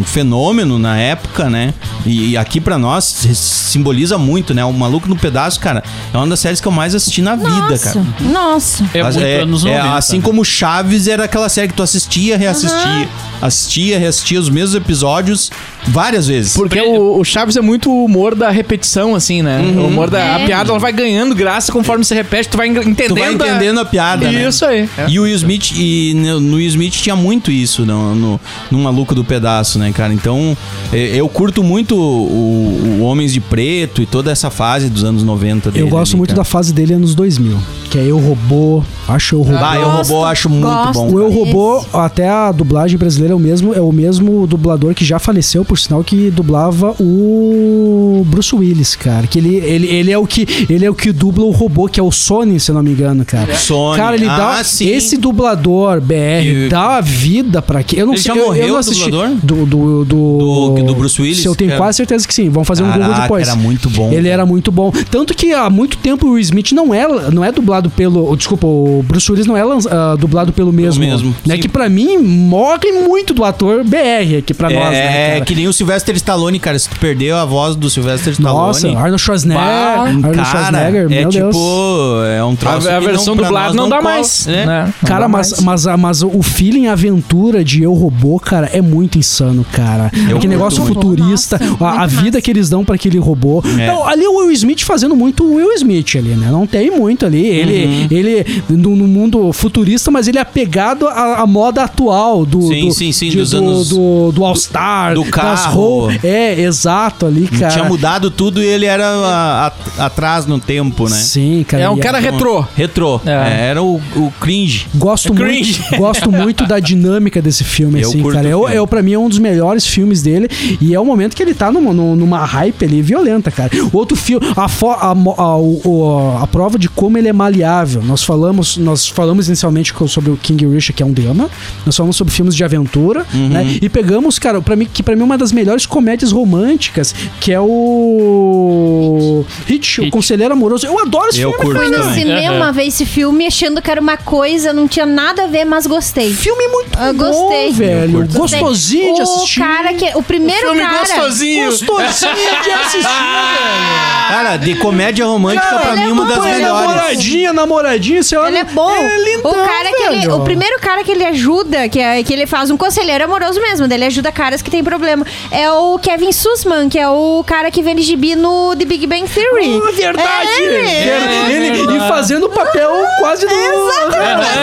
um fenômeno na época, né? E, e aqui pra nós simboliza muito, né? O Maluco no Pedaço, cara, é uma das séries que eu mais assisti na vida, Nossa, cara. nossa. É Mas muito anos é 90. assim como Chaves era aquela série que tu assistia, reassistia, assistia, reassistia os mesmos episódios várias vezes. Porque o, o Chaves é muito o humor da repetição, assim, né? O humor da a É. piada, ela vai ganhando graça conforme você repete, tu vai en- entendendo. Tu vai entendendo a piada, né? Isso aí. E o Will Smith, e no Will Smith tinha muito isso no, no, no Maluco do Pedaço, né, cara? Então, eh, eu curto muito o, o Homens de Preto e toda essa fase dos anos 90 dele. Eu gosto ali, muito cara. da fase dele anos 2000, que é Eu Robô, acho Eu Robô. Ah, eu robô, acho muito gosto. bom. O Eu. Robô, até a dublagem brasileira é o mesmo, é o mesmo dublador que já faleceu, por sinal, que dublava o Bruce Willis, cara. Que ele, ele, ele é o que ele é o que dubla o robô, que é o Sony, se eu não me engano, cara. Sony. Cara, ele dá Ah, sim. esse dublador BR E- dá a vida pra quê? Eu não Ele sei, já eu, eu morreu, não o assisti dublador? do do, do, Do- do Bruce Willis, eu tenho cara? quase certeza que sim. Vamos fazer um Google Caraca, depois. era muito bom, Ele cara. era muito bom. Tanto que há muito tempo o Will Smith não é, não é dublado pelo. Desculpa, o Bruce Willis não é ah, dublado pelo mesmo. mesmo, Né? sim. Que pra mim morre muito do ator BR aqui pra É, nós, né? é cara? que nem o Sylvester Stallone, cara. Se tu perdeu a voz do Sylvester Stallone. Nossa, Arnold Schwarzenegger. Bah, Arnold cara, Schwarzenegger, é meu tipo, Deus. É um A, troço a que versão dublada nós não, dá cola, mais. né? Né? Não Cara, mas, mais. mas, a- mas o feeling aventura de Eu Robô, cara, é muito insano, cara. Aquele curto negócio muito. futurista, Nossa, a, a vida que eles dão pra aquele robô. É. Não, ali o Will Smith fazendo muito o Will Smith ali, né? Não tem muito ali. Ele, Uhum. ele no, no mundo futurista, mas ele é apegado à, à moda atual do, Sim, do, sim, sim, de- dos do, anos- do, do All-Star, do das carro. roupas. É, exato ali, cara. Tinha mudado tudo e ele era a- a- atrás no tempo, né? Sim, cara. É um e cara retrô. Retrô. É. É, Era o, o cringe. Gosto cringe. muito, gosto muito da dinâmica desse filme, Eu assim, curto cara. Eu, filme. eu, pra mim, é um dos melhores filmes dele. E é o momento que ele tá numa, numa- hype ali violenta, cara. Outro filme, a, fo- a, a, a prova de como ele é maleável. Nós falamos, nós falamos inicialmente sobre o King Richard, que é um drama. Nós falamos sobre filmes de aventura, Uhum. né? E pegamos, cara, para mim, que pra mim é uma das melhores comédias românticas, que é o Hitch, o. Conselheiro Amoroso. Eu adoro esse Eu filme. curto Fui no também. cinema ver esse filme achando que era uma coisa, não tinha nada a ver, mas gostei. Filme muito Eu bom, gostei. velho. Gostosinho de o assistir. cara que. O primeiro Filme cara. gostosinho. Gostosinho de assistir, velho. Cara, de comédia romântica, Cara, pra ele mim, é uma bom, das ele é melhores. Namoradinha, namoradinha, você olha. Ele é bom. É lindão, o cara que ele, velho. o primeiro cara que ele ajuda, que, é, que ele faz um conselheiro amoroso mesmo, dele ajuda caras que tem problema. É o Kevin Sussman, que é o cara que vende gibi no The Big Bang Theory. Ah, verdade! É ele. Ele, e fazendo o papel quase do.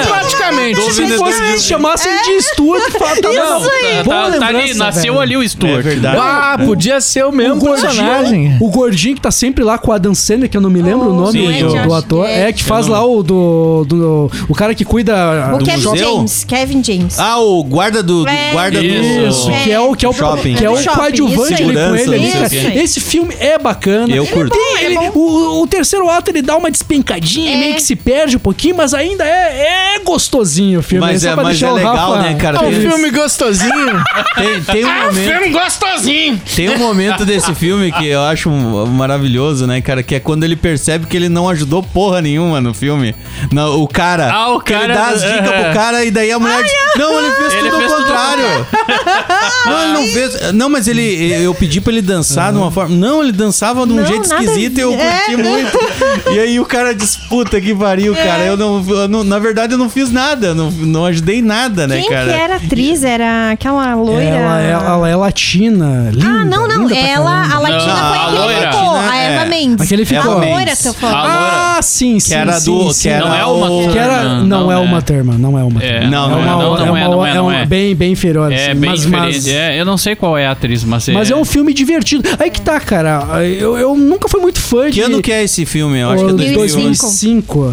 Praticamente. Se fosse chamasse ele de Stuart, fala, tá bom. Tá, Boa tá, tá ali, nasceu velho. ali o É Stuart. verdade. Ah, podia ser o mesmo personagem. o gordinho que tá sempre lá com a Dan Sandler, que eu não me lembro o nome sim, do, do ator. É, é. que faz lá o do, do. O cara que cuida O do Kevin museu? James. Kevin James. Ah, o guarda do, do É. guarda Isso. do Isso, que é o que é o, Shopping. que é o É do coadjuvante ali com ele não o. Esse filme é bacana. Eu curto. Ele- o, o terceiro ato ele dá uma despencadinha, É. meio que se perde um pouquinho, mas ainda é, é gostosinho o filme. Mas Só é- mas é legal, Rafa né, cara? É um filme gostosinho. Tem, tem um momento. gostosinho. Tem um momento desse filme que eu acho maravilhoso, né, cara? Que é quando ele percebe que ele não ajudou porra nenhuma no filme. Não, o cara. Ah, o que ele cara dá as dicas pro cara e daí a mulher diz: Não, ele fez Ele tudo fez ao tudo contrário. não, ele não fez. Não, mas ele. Eu pedi pra ele dançar de uma forma. Não, ele dançava de um Não, jeito esquisito e eu curti É. muito. E aí o cara diz: Puta que pariu, cara. Eu não, eu não- Na verdade, eu não fiz nada. Não, não ajudei nada, né, Quem cara? que era a atriz? Era aquela loira. Ela, é- ela é latina, linda. Ah, não, não. linda pra Ela, a caramba. latina Não, foi a a que loira. ficou. A É. Eva Mendes. Aquele ficou. A Eva loira, tô falando. A loira. Ah, sim, sim. Que era sim, do- sim. que era Não é o- uma Que era, Não, não, não é é. uma terma, não é uma É, terma. Não, é não é, uma, não, não é é, uma- não é, é não uma é. bem, bem inferior. É assim, bem mas, diferente. É, eu não sei qual é a atriz, mas é. mas é um filme divertido. Aí que tá, cara. Eu, eu nunca fui muito fã Que de. ano que é esse filme? Eu acho que é 2005. 2005. 2005.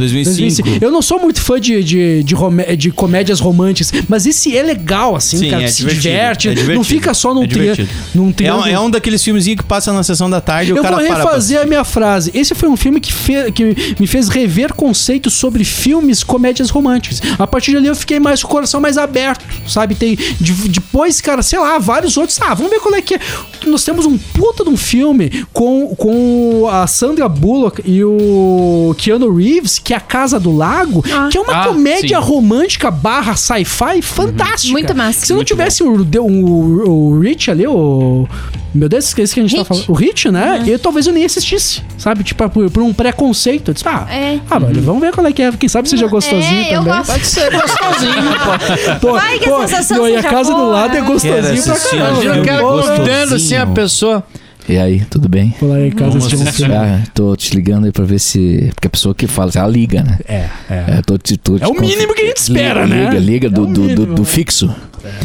Eu não sou muito fã de, de, de, de comédias românticas, mas esse é legal, assim, Sim, cara. é se divertido, diverte. é. Não fica só num, É tri num É um, triângulo. é um daqueles filmezinhos que passa na sessão da tarde e o Eu cara vou para refazer a minha frase. Esse foi um filme que, fe- que me fez rever conceitos sobre filmes, comédias românticas. A partir dali eu fiquei mais com o coração mais aberto, sabe? Tem de- depois, cara, sei lá, vários outros. Ah, vamos ver qual é que é. Nós temos um puta de um filme com, com a Sandra Bullock e o Keanu Reeves, que é a Casa do Lago, que é uma Ah, comédia sim. romântica barra sci-fi fantástica. Muito massa. Se não Muito tivesse o, o, o Rich ali, o. Meu Deus, esqueci que a gente Hit. tá falando. O Rich, né? Eu talvez eu nem assistisse. Sabe? Tipo, por, por um preconceito. Eu disse, ah, É. ah, velho, vamos ver qual é que é. Quem sabe seja gostosinho É, eu também. gosto. Pode ser gostosinho, pô. Pô, Vai que a sensação não, e a seja casa do boa. lado é gostosinho Quero pra caramba. Imagina o cara Gostosinho. convidando assim a pessoa. E aí, tudo bem? Vou lá em casa Vamos assistir. Ah, tô te ligando aí pra ver se. Porque a pessoa que fala, ela liga, né? É, é. É, tô te- tô te É o conf- mínimo que a gente espera, liga, né? Liga, liga do, É do, do, mínimo. do fixo.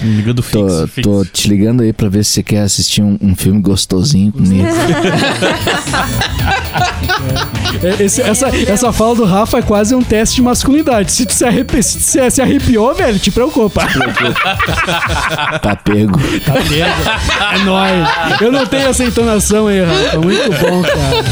Liga do Tô, fixo, tô te ligando aí pra ver se você quer assistir um, um filme gostosinho comigo. É, esse- essa, essa fala do Rafa é quase um teste de masculinidade. Se tu se, arrepi- se tu se- se arrepiou, velho, te preocupa. tá pego. É nóis. Eu não tenho essa entonação aí, Rafa. Muito bom, cara.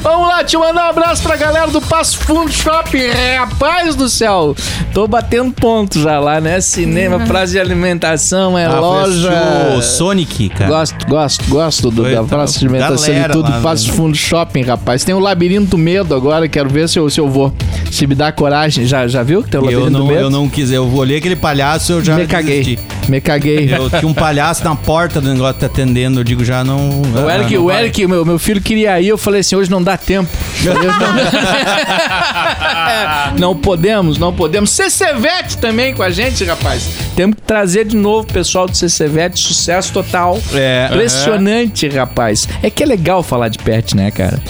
Vamos lá, te mandar um abraço pra galera do Passo Fundo Shopping. Rapaz do céu, tô batendo pontos já lá, né? Cinema, praça de alimentação, é Ah, loja. Sonic, cara. Gosto, gosto, gosto do, Foi, da tá, praça de alimentação e tudo. Passo né? Fundo Shopping, rapaz. Tem o Labirinto Medo agora, quero ver se eu, se eu vou. Se me dá coragem. Já, já viu que tem o Labirinto Eu não, Medo? eu não quis. Eu olhei aquele palhaço eu já Me caguei. desisti. Me caguei. Eu tinha um palhaço na porta do negócio tá atendendo. Eu digo, já não. O Eric, não o. Eric meu, meu filho queria ir, eu falei assim, hoje não dá tempo. Não... não podemos, não podemos. CCVET também com a gente, rapaz. Temos que trazer de novo o pessoal do CCVET, sucesso total. É. Impressionante, rapaz. É que é legal falar de pet, né, cara?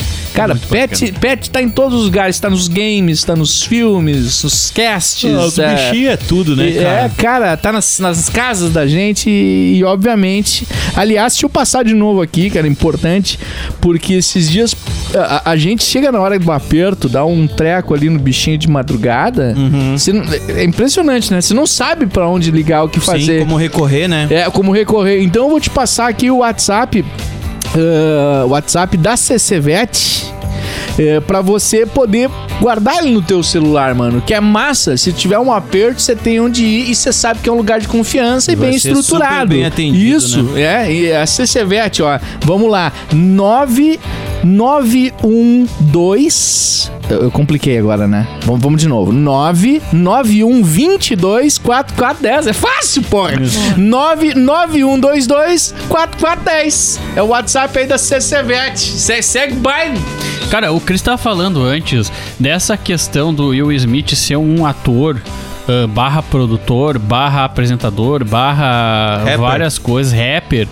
Cara, pet, pet tá em todos os lugares, tá nos games, tá nos filmes, nos casts. O é. bichinho é tudo, né, E- cara? É, cara, tá nas, nas casas da gente e, e, obviamente. Aliás, deixa eu passar de novo aqui, cara, importante, porque esses dias a, a gente chega na hora do aperto, dá um treco ali no bichinho de madrugada. Uhum. você é impressionante, né? Você não sabe pra onde ligar, o que Sim, fazer. como recorrer, né? É, como recorrer. Então eu vou te passar aqui o WhatsApp, o WhatsApp da CCVET. É, pra você poder guardar ele no teu celular, mano. Que é massa. Se tiver um aperto, você tem onde ir e você sabe que é um lugar de confiança e, Vai bem estruturado. bem atendido, Isso, né? é. E a CCVET, ó. Vamos lá. 9912. Eu, eu compliquei agora, né? Vamos, vamos de novo. 99122 4410. É fácil, porra. 99122 4410. É o WhatsApp aí da CCVET. Cê- Segue baile. Cara, o Chris tava falando antes dessa questão do Will Smith ser um ator. ah, barra produtor, barra apresentador, barra Rapper. várias coisas, rapper,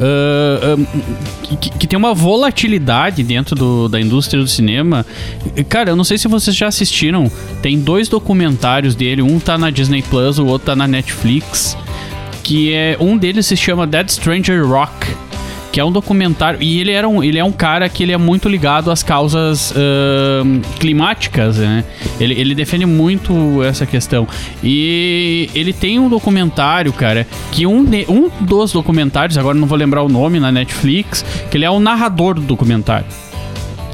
ah, ah, que, que tem uma volatilidade dentro do- da indústria do cinema. Cara, eu não sei se vocês já assistiram, tem dois documentários dele, um tá na Disney Plus, o outro tá na Netflix, que é um deles se chama Dead Stranger Rock que é um documentário e ele era um, ele é um cara que ele é muito ligado às causas ahn, climáticas, né? Ele, ele defende muito essa questão e ele tem um documentário, cara, que um, de- um dos documentários, agora não vou lembrar o nome na Netflix, que ele é o narrador do documentário.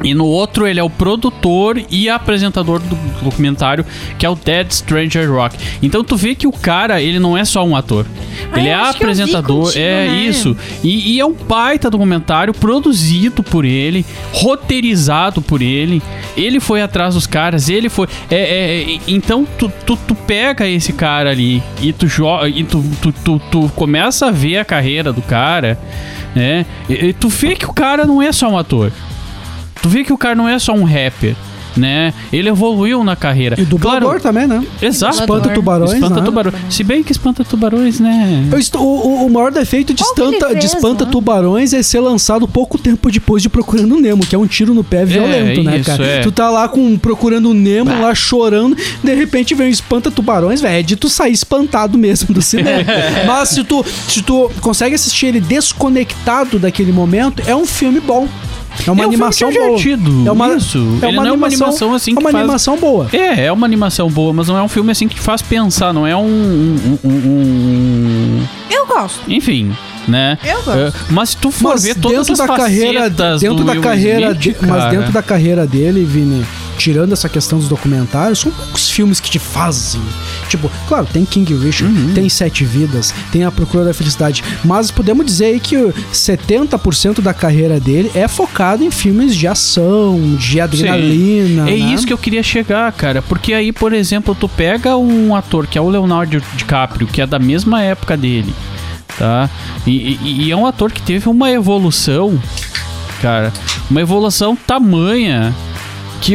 E no outro ele é o produtor e apresentador do documentário, que é o Dead Stranger Rock. Então tu vê que o cara, ele não é só um ator. Ah, ele é apresentador, contigo, é né? isso. E, e é um baita documentário produzido por ele, roteirizado por ele. Ele foi atrás dos caras, ele foi. é, é, é, então tu, tu, tu pega esse cara ali e tu joga. E tu, tu, tu, tu começa a ver a carreira do cara, né? E, e tu vê que o cara não é só um ator. Tu vê que o cara não é só um rapper, né? Ele evoluiu na carreira. E dublador Claro, também, né? Exato. Espanta tubarões, Espanta né? tubarões. Se bem que espanta tubarões, né? Eu estou- o, o- maior defeito de, ele espanta, de fez, Espanta né? Tubarões é ser lançado pouco tempo depois de Procurando Nemo, que é um tiro no pé violento, né, isso, cara? é. Tu tá lá com Procurando Nemo, lá chorando, de repente vem o Espanta Tubarões, velho, é de tu sair espantado mesmo do cinema. Mas se tu, se tu consegue assistir ele desconectado daquele momento, é um filme bom. É uma É um filme animação divertido, boa. É uma, isso. É Ele uma não é uma animação, animação assim é que uma faz- animação boa. É, é uma animação boa, mas não é um filme assim que te faz pensar, não é um. um- um- um- Eu gosto. enfim. né? Eu gosto. Eh, mas se tu for Mas ver todas dentro as da carreira, dentro do da Will carreira, Smith, de- mas dentro da carreira dele, Vini, tirando essa questão dos documentários, são poucos filmes que te fazem. Tipo, claro, tem King Richard, Uhum. tem Sete Vidas, tem A Procura da Felicidade, mas podemos dizer aí que o 70% da carreira dele é focado em filmes de ação, de adrenalina. É né? isso que eu queria chegar, cara. Porque aí, por exemplo, tu pega um ator que é o Leonardo DiCaprio, que é da mesma época dele, tá? E, e- e é um ator que teve uma evolução, cara, uma evolução tamanha que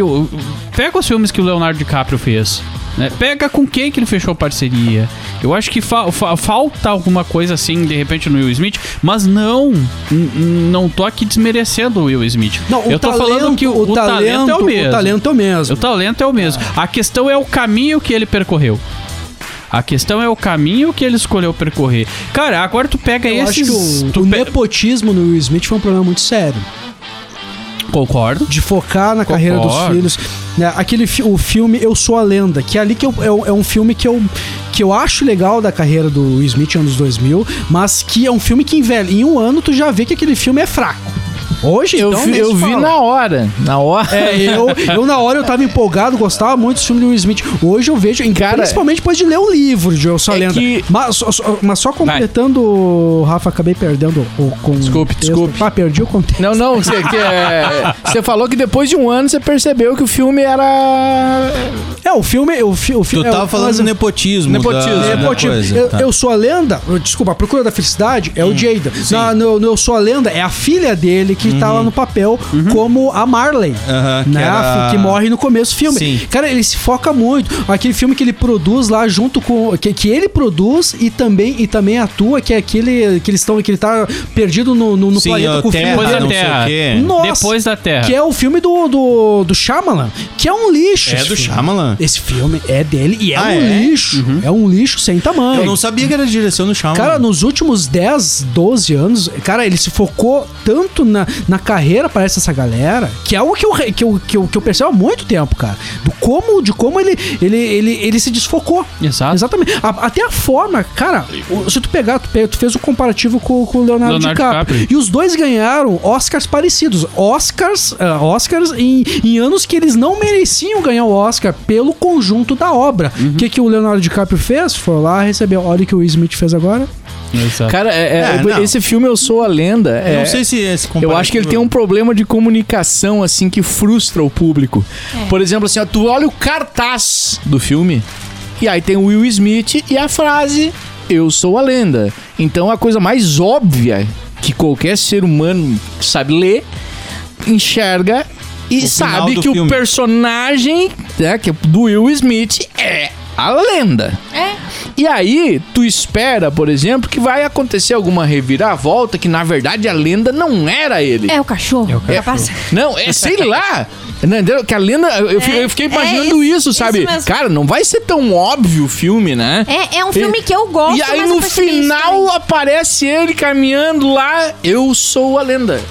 pega os filmes que o Leonardo DiCaprio fez. Né? Pega com quem que ele fechou parceria. Eu acho que fa- fa- falta alguma coisa assim, de repente, no Will Smith, mas não. Não tô aqui desmerecendo o Will Smith. Não, o eu tô talento, falando que o, o talento, é o mesmo. O talento é o mesmo. O talento é o mesmo. A questão é o caminho que ele percorreu. A questão é o caminho que ele escolheu percorrer. Cara, agora tu pega Eu acho esses. que o, o pe- nepotismo no Will Smith foi um problema muito sério. Concordo. de focar na carreira dos Concordo. filhos. Né? Aquele o filme Eu Sou a Lenda, que é ali que eu, é, um- é um filme que eu, que eu acho legal da carreira do Will Smith anos 2000, mas que é um filme que envelhe. Em um ano tu já vê que aquele filme é fraco. Hoje, Eu, então, vi, eu vi na hora. Na hora. É, eu, eu na hora eu tava empolgado, gostava muito dos filmes do Will Smith. Hoje eu vejo, Cara, principalmente depois de ler o livro de Eu Sou é Lenda. que- Mas, só- mas só completando, Rafa, acabei perdendo o contexto. Desculpe, desculpe. Ah, perdi o contexto. Não, não, você, que é- você falou que depois de um ano você percebeu que o filme era. É, o filme. O, fi, o fi, Tu é, tava falando do nepotismo. Nepotismo. Da, da Nepotismo. coisa, eu, tá. eu sou a lenda. Desculpa, a Procura da Felicidade é o Jada. Na- no, no Eu Sou a Lenda é a filha dele que tá lá no papel como a Marley. Aham, que né? era- Que morre no começo do filme. Sim. Cara, ele se foca muito. Aquele filme que ele produz lá junto com. Que, que ele produz e também, e também atua, que é aquele que eles estão. Que ele tá perdido no, no, no Sim, planeta ó, com o filme. Terra, Depois da não sei Terra. o quê. Nossa, Depois da Terra. Que é o filme do, do, do Shyamalan, que é um lixo. É do filme. Shyamalan? Esse filme é dele e é Ah, um é? lixo. É um lixo sem tamanho. Eu não sabia que era direção do Shyamalan. Cara, nos últimos 10, 12 anos, cara, ele se focou tanto na, na carreira, parece essa galera, que é algo que eu, que eu, que eu, que eu percebo há muito tempo, cara. Do como, de como ele, ele, ele, ele se desfocou. Exato. Exatamente. A- até a forma, cara, o- se tu pegar, tu, tu fez um comparativo com, com o Leonardo, Leonardo DiCaprio. DiCaprio. E os dois ganharam Oscars parecidos. Oscars, ah, Oscars em, em anos que eles não mereciam ganhar o Oscar pelo conjunto da obra. O Uhum. que, que o Leonardo DiCaprio fez? Foi lá, recebeu. Olha o que o Will Smith fez agora. Exato. Cara, é- é- É, esse filme Eu Sou a Lenda. Eu é- não sei se esse Eu acho que ele tem um problema de comunicação, assim, que frustra o público. Por exemplo, assim, ó, tu olha o cartaz do filme, e aí tem o Will Smith e a frase Eu sou a lenda. Então a coisa mais óbvia que qualquer ser humano que sabe ler, enxerga e final sabe que o filme. personagem né, que é do Will Smith é a lenda. É. E aí, tu espera, por exemplo, que vai acontecer alguma reviravolta que na verdade a lenda não era ele. É o cachorro. É Capaz- Não, é sei lá. Não, entendeu? Que a lenda. Eu, eu fiquei- eu fiquei É, imaginando é isso, isso- sabe? isso. Cara, não vai ser tão óbvio o filme, né? É, é um filme que eu gosto, E aí mas no final aparece ele caminhando lá. Eu sou a lenda.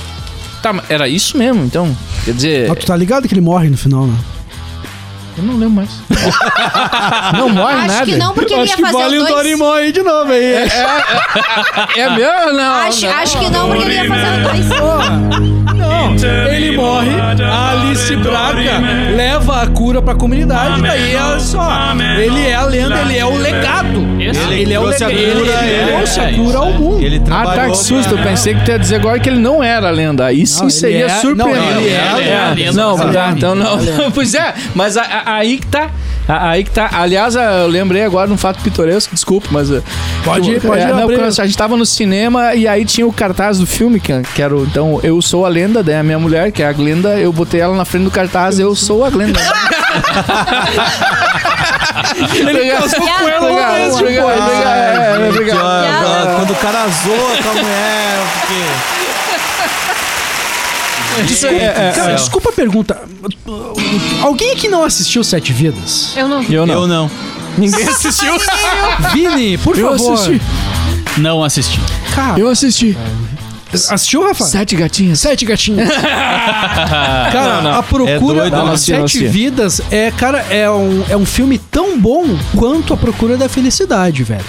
Tá, mas era isso mesmo, então. Quer dizer, Ah, tu tá ligado que ele morre no final, né? Eu não lembro mais. não morre Acho nada. que não, porque ele ia fazer o dois. morre de novo aí. É mesmo? Não. Acho, não. acho que não, porque ele ia fazer o dois. Ele morre, a Alice Braga leva a cura pra comunidade, daí é só. Ele é a lenda, ele é o legado. Ele, ele é o legado. Ele, cura, ele é, trouxe a é cura ao mundo. Ele Ah, tá, que susto. Eu pensei que tu ia dizer agora que ele não era a lenda. Aí sim Não, seria é- surpreendente. não, ele é a lenda. Não, é tá, então não. pois é, mas a- a- aí que tá. Aí que tá. Aliás, eu lembrei agora de um fato pitoresco, desculpa, mas. uh, Pode- tu- pode é, não, abrir. porque a gente tava no cinema e aí tinha o cartaz do filme, que, que era o, então, Eu Sou a Lenda, daí a minha mulher, que é a Glenda, eu botei ela na frente do cartaz, Eu Sou a Glenda. Ele casou com ela mesmo, obrigado, pô. é, obrigado. Ah, Quando o cara zoa com a mulher, porque... Aí, é, é, Cara, é. desculpa a pergunta. Alguém aqui não assistiu Sete Vidas? Eu não vi. Eu não. Eu não. Ninguém assistiu. Vini, por Eu favor. assisti. Não assisti. Cara, Eu assisti. Assistiu, Rafa? Sete gatinhas. Sete gatinhos. Cara, Não, não. a procura É das Sete. Vidas é, cara, é um, é um filme tão bom quanto a procura da felicidade, velho.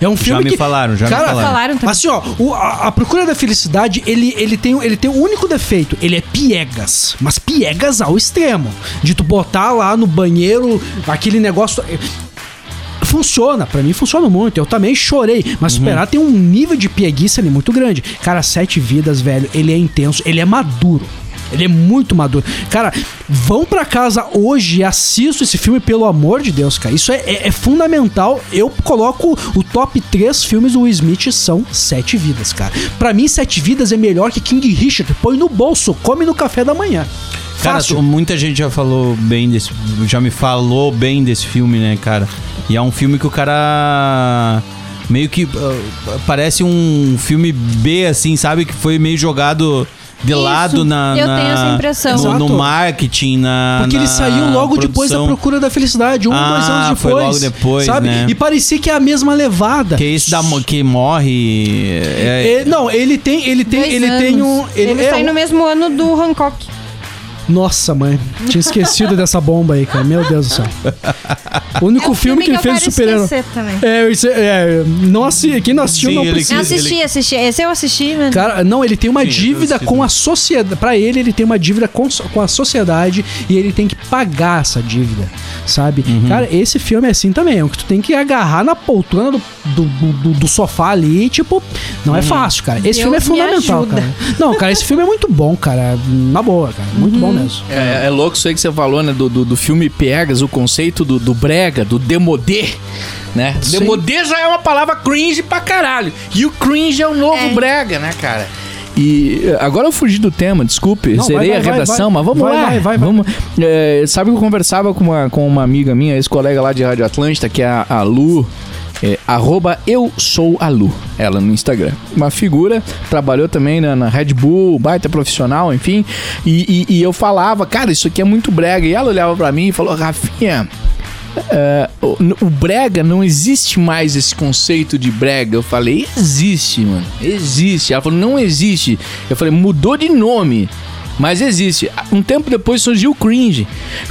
É um filme me que, falaram, já me cara, falaram. Falaram também. Assim, ó, o- a, a Procura da Felicidade, ele, ele, tem, ele tem um único defeito. Ele é piegas. Mas piegas ao extremo. De tu botar lá no banheiro aquele negócio... Funciona, pra mim funciona muito. Eu também chorei. Mas esperar tem um nível de pieguice ali muito grande. Cara, Sete Vidas, velho, ele é intenso, ele é maduro. Ele é muito maduro. Cara, vão pra casa hoje e assistam esse filme, pelo amor de Deus, cara. Isso é, é- é fundamental. Eu coloco o top 3 filmes do Will Smith são Sete Vidas, cara. Pra mim, Sete Vidas é melhor que King Richard. Põe no bolso, come no café da manhã. Cara, Fácil. muita gente já falou bem desse. Já me falou bem desse filme, né, cara? E é um filme que o cara. Meio que. ah, parece um filme B, assim, sabe? Que foi meio jogado de Isso, lado na. eu na- tenho essa impressão. No, no marketing, na. Porque ele na saiu logo depois da. Procura da Felicidade, um ou dois Ah, anos depois. foi logo depois, sabe? né? E parecia que é a mesma levada. Que é esse da, mo- que morre. é- É, não, ele tem, ele tem, Dois ele tem anos. um, ele, Ele é sai no mesmo ano do Hancock. Nossa, mãe, tinha esquecido dessa bomba aí, cara. Meu Deus do céu. O único É um filme, que ele fez de super-herói. É, isso é, é, não assi, quem não assistiu Sim, não ele- precisa. Eu assisti, assisti. Esse eu assisti, mano. Cara, não, ele tem uma Sim, dívida com a sociedade. Pra ele, ele tem uma dívida com, com a sociedade e ele tem que pagar essa dívida, sabe? Uhum. Cara, esse filme é assim também. É um que tu tem que agarrar na poltrona do, do, do- do sofá ali, tipo, não Uhum. é fácil, cara. Esse Deus filme é me fundamental, cara. Não, cara, esse filme é muito bom, cara. Na boa, cara. Muito Uhum. bom mesmo. É, é louco isso aí que você falou, né? Do, do, do filme Piegas, o conceito do, do brega, do demodê, né? Sim. Demodê já é uma palavra cringe pra caralho. E o cringe é o novo É. brega, né, cara? E eh, agora eu fugi do tema, desculpe, Não, zerei vai, a vai, redação, vai, mas vamos vai, lá. vai, vai, vai. vamos. É, sabe que eu conversava com uma, com uma amiga minha, ex-colega lá de Rádio Atlântida, que é a, a Lu. É, arroba eu sou a Lu, ela no Instagram. Uma figura, trabalhou também na, na Red Bull, baita profissional, enfim. E, e- e eu falava, cara, isso aqui é muito brega. E ela olhava pra mim e falou, Rafinha, é, o, o brega não existe mais esse conceito de brega. Eu falei, existe, mano. Existe. Ela falou, não existe. Eu falei, mudou de nome. Mas existe. Um tempo depois surgiu o cringe.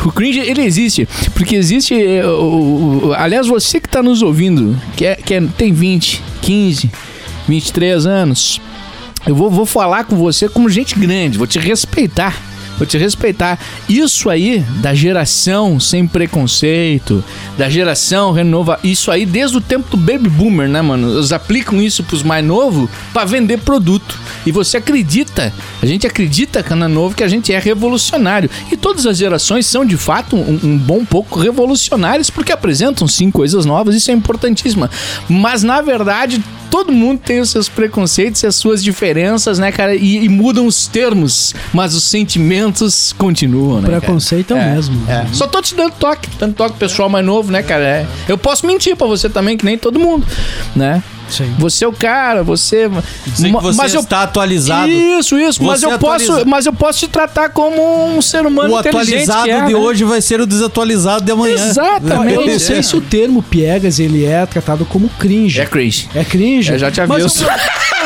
O cringe, ele existe. Porque existe. é, o- o- aliás, você que tá nos ouvindo, que, é, que é- tem 20, 15, 23 anos, eu vou, vou falar com você como gente grande, vou te respeitar. Vou te respeitar. Isso aí da geração sem preconceito, da geração renova, isso aí desde o tempo do baby boomer, né, mano? Eles aplicam isso pros mais novos pra vender produto. E você acredita, a gente acredita, cana novo, que a gente é revolucionário. E todas as gerações são de fato um, um bom pouco revolucionárias porque apresentam sim coisas novas, isso é importantíssimo. Mas na verdade, todo mundo tem os seus preconceitos e as suas diferenças, né, cara? E, e mudam os termos, mas os sentimentos continuam, né? cara? Preconceito é o mesmo. É. Só tô te dando toque, dando toque pessoal mais novo, né, cara? É. Eu posso mentir pra você também, que nem todo mundo, né? Sim. Você é o cara, você. Dizer que Ma- você mas eu está atualizado. Isso, isso, mas eu posso, mas eu posso te tratar como um ser humano O inteligente atualizado que é, de né? hoje vai ser o desatualizado de amanhã. Exatamente. Eu não sei se o termo piegas ele é tratado como cringe. É cringe. É cringe? Eu já te aviso. eu-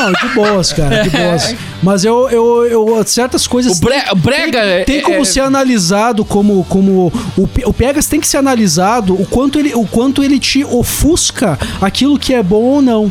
Não, de boas, cara, de boas. Mas eu, eu, eu certas coisas. O bre- brega tem, é- tem como é- ser analisado como. como o, o Pegas tem que ser analisado o quanto, ele, o quanto ele te ofusca aquilo que é bom ou não.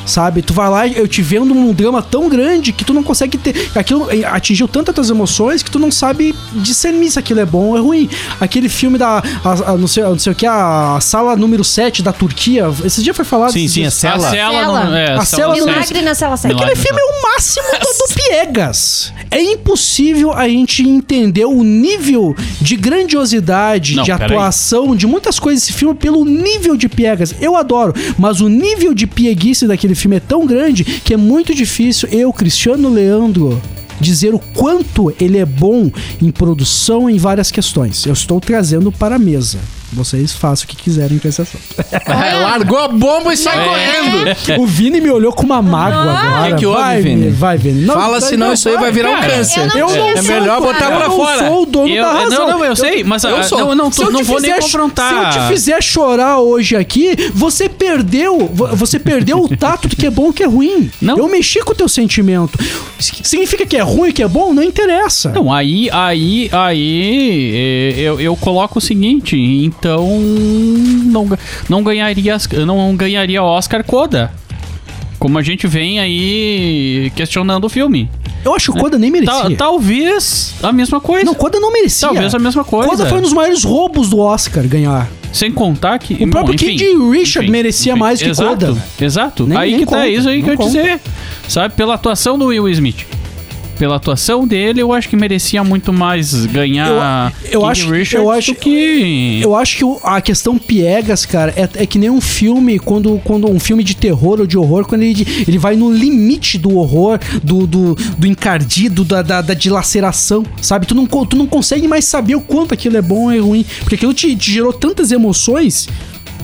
Sabe? Tu vai lá, eu te vendo num drama tão grande que tu não consegue ter. Aquilo atingiu tantas tuas emoções que tu não sabe discernir se aquilo é bom ou é ruim. Aquele filme da. a- a- não, sei, não sei o que, a sala número 7 da Turquia. Esse dia foi falado. Sim, sim, a A cela. cela, não, é, A cela não- Milagre na cela 7. Aquele filme é o máximo do, do Piegas. É impossível a gente entender o nível de grandiosidade, Não, de atuação, de muitas coisas desse filme pelo nível de Piegas. Eu adoro, mas o nível de pieguice daquele filme é tão grande que é muito difícil eu, Cristiano Leandro, dizer o quanto ele é bom em produção em várias questões. Eu estou trazendo para a mesa. Vocês façam o que quiserem com esse assunto. Largou a bomba e sai correndo. O Vini me olhou com uma mágoa agora. Que que houve, vai, Vini? Vai, Vini. Não, Fala, vai, senão não, isso aí vai virar um câncer. eu não Eu É melhor botar pra eu fora. não sou o dono Eu- da razão. não, não, eu sei, mas eu ah, sou. não, não, eu não te vou nem fizer- confrontar. Se eu te fizer chorar hoje aqui, você perdeu. vo- Você perdeu o tato do que é bom e o que é ruim. Não. Eu mexi com o teu sentimento. Significa que é ruim e que é bom? Não interessa. Não, aí, aí, aí, eh, eu, eu coloco o seguinte: em então não, não ganharia não ganharia Oscar Coda. Como a gente vem aí questionando o filme. Eu acho que o Coda nem merecia. Ta- talvez a mesma coisa. Não, Coda não merecia. Talvez a mesma coisa. Coda foi um dos maiores roubos do Oscar ganhar. Sem contar que. O próprio Kid Richard merecia mais que exato, Coda. Exato. Nem- aí nem que tá conta, isso aí que eu ia dizer. Sabe, pela atuação do Will Smith. Pela atuação dele, eu acho que merecia muito mais ganhar Eu- eu acho- Richard eu acho- que. Eu acho que a questão piegas, cara, é, é que nem um filme, quando, quando um filme de terror ou de horror, quando ele, ele vai no limite do horror, do, do, do encardido, da, da, da dilaceração, sabe? Tu não, tu não consegue mais saber o quanto aquilo é bom ou é ruim, porque aquilo te, te gerou tantas emoções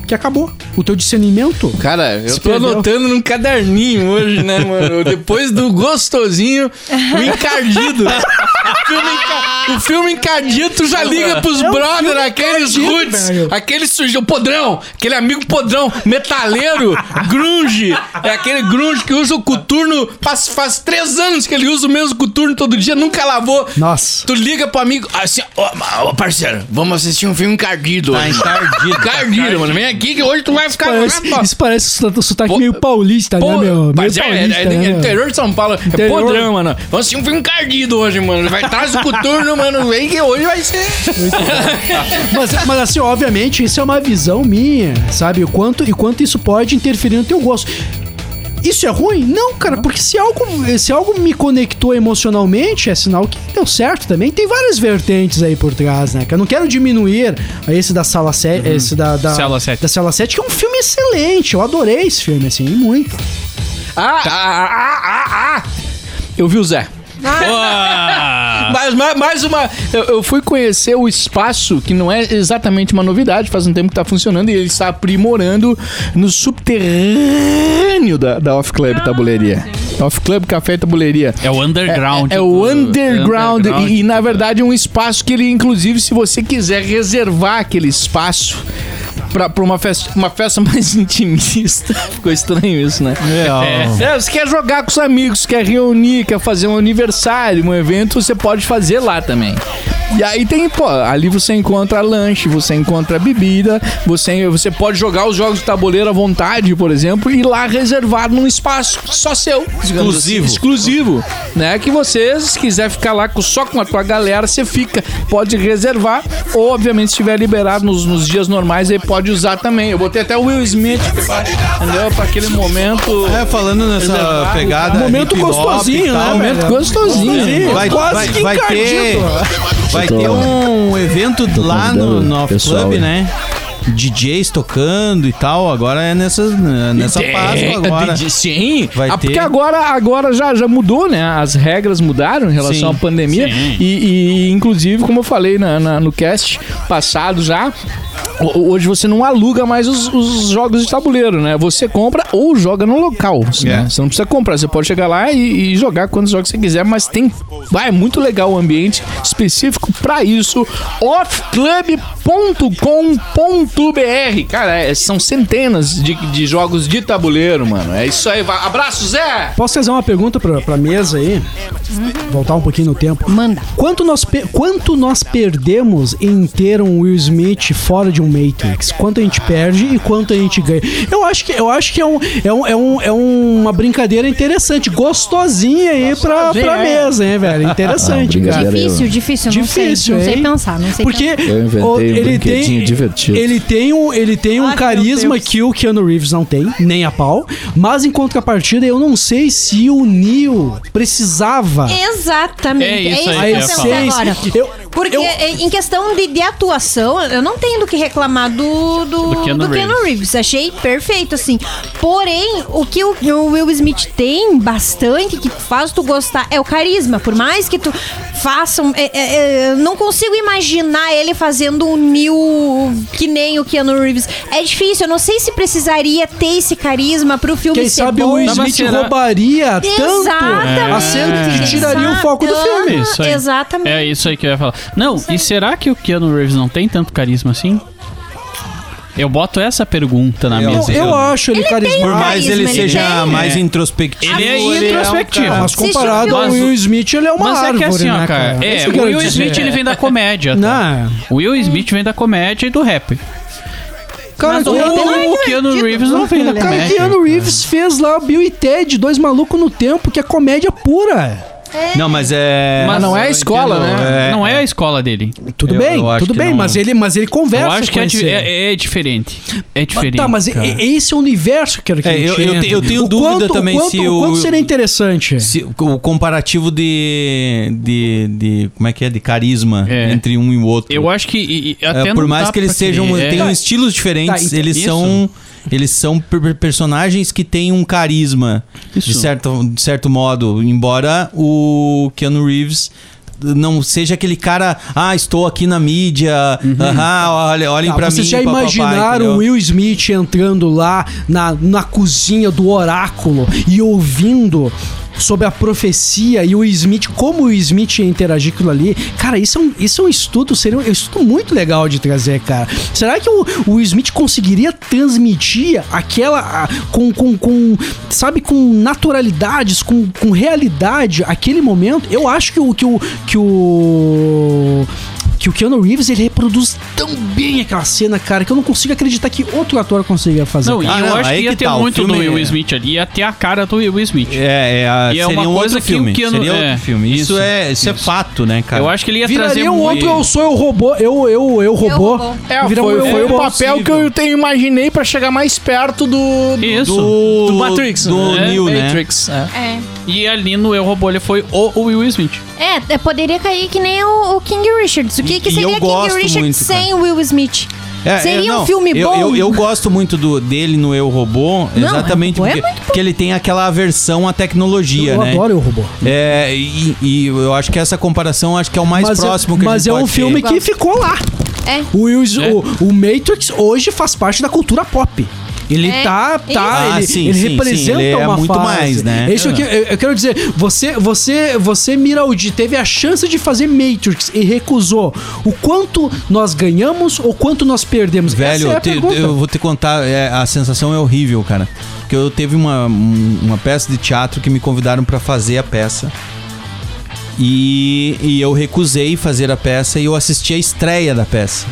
que acabou. O teu discernimento. Cara, eu Se tô perdeu. anotando num caderninho hoje, né, mano? Depois do gostosinho, o encardido. O filme, enca- o filme encardido, tu já liga pros É brother, aqueles roots, aquele sujo, o podrão, aquele amigo podrão, metaleiro, grunge. É aquele grunge que usa o coturno, faz, faz três anos que ele usa o mesmo coturno todo dia, nunca lavou. Nossa. Tu liga pro amigo, assim, ó, ó, parceiro, vamos assistir um filme encardido Tá hoje. encardido. Encardido, mano. Vem aqui que hoje tu vai ficar... Parece, isso parece sotaque, sotaque Pô, meio paulista, Pô, né, meu? Meio mas é, paulista, é, é, né, é interior de São Paulo. É Interior. podrão, mano. Vamos assistir um filme encardido hoje, mano. Vai atrás do coturno, mano. Vem que hoje vai ser. Mas, mas assim, obviamente, isso é uma visão minha, sabe? O quanto, e quanto isso pode interferir no teu gosto. Isso é ruim? Não, cara, porque se algo, se algo me conectou emocionalmente, é sinal que deu certo também. Tem várias vertentes aí por trás, né? Que eu não quero diminuir esse da sala 7, esse da, da, 7. da sala 7, que é um filme excelente. Eu adorei esse filme, assim, muito. Ah, ah, ah, ah, ah. Eu vi o Zé. Mas mais, mais uma. Eu, eu fui conhecer o espaço, que não é exatamente uma novidade, faz um tempo que tá funcionando, e ele está aprimorando no subterrâneo da, da Off Club Tabuleiria. Off Club Café e Tabuleiria. É o underground. É, é o do- underground, underground e, e, na verdade é um espaço que ele, inclusive, se você quiser reservar aquele espaço pra, pra uma, festa, uma festa mais intimista. Ficou estranho isso, né? É. É, você quer jogar com os amigos, quer reunir, quer fazer um aniversário, um evento, você pode fazer lá também. E aí tem, pô, ali você encontra lanche, você encontra bebida, você, você pode jogar os jogos de tabuleiro à vontade, por exemplo, e lá reservar num espaço só seu. Exclusivo. assim, exclusivo, né? Que você, se quiser ficar lá com- só com a tua galera, você fica. Pode reservar, ou obviamente se estiver liberado nos, nos dias normais, aí pode usar também. Eu botei até o Will Smith, entendeu? Pra aquele momento. É, falando nessa Reservado, pegada. Momento gostosinho, tal, né, Momento gostosinho. Vai, Quase vai, que vai ter, encardido. Vai Tô- ter um evento tô lá no, no Off Club, né? DJs tocando e tal. Agora é nessa, nessa Páscoa agora. De- Sim, Vai ah, porque ter. agora, agora já, já mudou, né? As regras mudaram em relação Sim, à pandemia. E, e, inclusive, como eu falei na, na- no cast passado já. ho- Hoje você não aluga mais os, os jogos de tabuleiro, né? Você compra ou joga no local. né? É. Você não precisa comprar, você pode chegar lá e, e jogar quantos jogos você quiser, mas tem. Vai, é muito legal o ambiente específico pra isso. offclub.com.br. Cara, é- são centenas de, de jogos de tabuleiro, mano. É isso aí. vai. Abraço, Zé! Posso fazer uma pergunta pra, pra mesa aí? Voltar um pouquinho no tempo. Manda. Quanto nós, pe- quanto nós perdemos em ter um Will Smith fora de um Matrix? Quanto a gente perde e quanto a gente ganha? Eu acho que, eu acho que é, um, é, um, é, um, é uma brincadeira interessante, gostosinha aí pra, pra mesa, hein, velho? Interessante, Ah, cara. Difícil, difícil, não Difícil, sei. Não sei hein? pensar, não sei Porque pensar. Eu inventei um ele brinquedinho tem, divertido. Ele tem um, ele tem um Ai, carisma que o Keanu Reeves não tem, nem a pau. Mas em contrapartida, eu não sei se o Neo precisava. Exatamente. É isso aí que que a eu eu Porque eu- eh, em questão de, de atuação, eu não tenho do que reclamar do, do, Do Keanu do Keanu Reeves. Achei perfeito, assim. Porém, o que o, o Will Smith tem bastante, que faz tu gostar, é o carisma. Por mais que tu faça... um- é- é- é, eu não consigo imaginar ele fazendo um Neo que nem o Keanu Reeves. É difícil, eu não sei se precisaria ter esse carisma pro filme Quem ser sabe bom. o Will Smith será- roubaria tanto Exatamente. a cena que tiraria o foco do filme. Isso aí. Exatamente. É isso aí que eu ia falar. Não, e será que o Keanu Reeves não tem tanto carisma assim? Eu boto essa pergunta na Eu- mesa. Eu, eu acho ele, carismático. Por mais carisma, ele ele seja tem. mais É. introspectivo. Ele é um introspectivo. cara- Mas comparado o ao. Will Smith, ele é uma Mas é árvore, que assim, ó, né, cara. cara? É, eu o Will. Smith ele vem da comédia. Tá? Não, O Will Smith vem da comédia e do rap. cara, Mas o, que- o Keanu Reeves não vem da cara, comédia. Keanu Reeves fez lá o Bill e Ted, dois malucos no tempo, que é comédia pura. Não, mas é. Mas não é a escola, entendo, né? é- Não é a escola dele. Tudo Eu- bem, eu tudo bem, não- mas ele, mas ele conversa Eu acho que com é, é- é diferente. É diferente. Tá, mas cara. é, é esse é o universo que eu quero que É, eu- eu eu tenho O dúvida quanto- também o quanto, se o quanto seria interessante. Se- o comparativo de, de, de. Como é que é? De carisma É. entre um e o outro. Eu acho que e- É, até por não mais dá que eles sejam. é. tenham estilos diferentes, Tá, então- eles Isso. são. Eles são per- per- personagens que têm um carisma, de certo, de certo modo. Embora o Keanu Reeves não seja aquele cara, ah, estou aqui na mídia, aham, olha, olhem Tá, pra vocês mim. já papapá, imaginaram o Will Smith entrando lá na, na cozinha do oráculo e ouvindo sobre a profecia e o Smith, como o Smith ia interagir com aquilo ali? Cara, isso é um, isso é um estudo, seria um estudo muito legal de trazer, cara. Será que o, o Smith conseguiria transmitir aquela. a- com, com, com sabe, com naturalidades, com, com realidade, aquele momento? Eu acho que o. Que o, que o que o Keanu Reeves ele reproduz tão bem aquela cena, cara, que eu não consigo acreditar que outro ator consiga fazer. Não, e cara. Ah, eu não, acho que ia que ter tá, o muito do Will é- Smith ali. Ia ter a cara do Will Smith. É, é, a- E é seria uma um coisa outro que o filme. Keanu- seria é, outro filme. Isso, isso, é, isso, é isso. fato, né, cara? Eu acho que ele ia trazer Viraria um muito... outro Eu Sou Eu Robô, eu, eu, eu robô. robô. É, um foi, foi Eu o papel que eu te- imaginei pra chegar mais perto do, do, Isso. do Matrix. do né? Neo, né? Matrix, é. É. E ali no Eu Robô ele foi o, Will Smith. É, é, poderia cair que nem o, o King Richards. O que, que E seria eu King Richards muito, sem o Will Smith? É, Seria é, um não, filme eu, bom? Eu, eu gosto muito do, dele no Eu Robô, Não, exatamente Eu é porque, bom. porque ele tem aquela aversão à tecnologia, Eu né? adoro o robô. É, e, e eu acho que essa comparação acho que é o mais mas próximo é, que a mas gente é um filme ter. que ficou lá. É. O, Will- É. o, o Matrix hoje faz parte da cultura pop. Ele É, tá, tá. Ah, ele, sim, ele sim, representa sim, ele é uma muito fase. mais, né? É Isso aqui, eu, eu quero dizer, você, você, você Miraldi teve a chance de fazer Matrix e recusou. O quanto nós ganhamos ou quanto nós perdemos? Velho, Essa é a eu, te- pergunta. eu vou te contar, é, a sensação é horrível, cara. Porque eu teve uma, um- uma peça de teatro que me convidaram pra fazer a peça. E, e eu recusei fazer a peça e eu assisti a estreia da peça.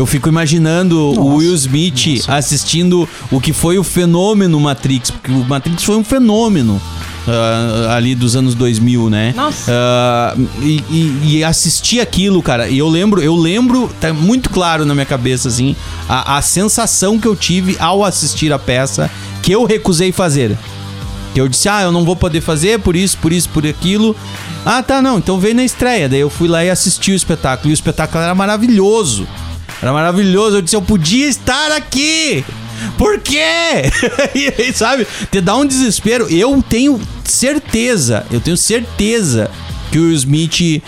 Eu fico imaginando o Will Smith assistindo o que foi o fenômeno Matrix, porque o Matrix foi um fenômeno ah, ali dos anos 2000, né? Nossa. Ah, e, e, e assistir aquilo, cara, e eu lembro, eu lembro, tá muito claro na minha cabeça, assim, a, a sensação que eu tive ao assistir a peça que eu recusei fazer. Que eu disse, ah, eu não vou poder fazer por isso, por isso, por aquilo. Ah, tá, não, então veio na estreia. Daí eu fui lá e assisti o espetáculo. E o espetáculo era maravilhoso. Era maravilhoso. Eu disse, eu podia estar aqui. Por quê? e sabe, te dá um desespero. Eu tenho certeza, eu tenho certeza que o Smith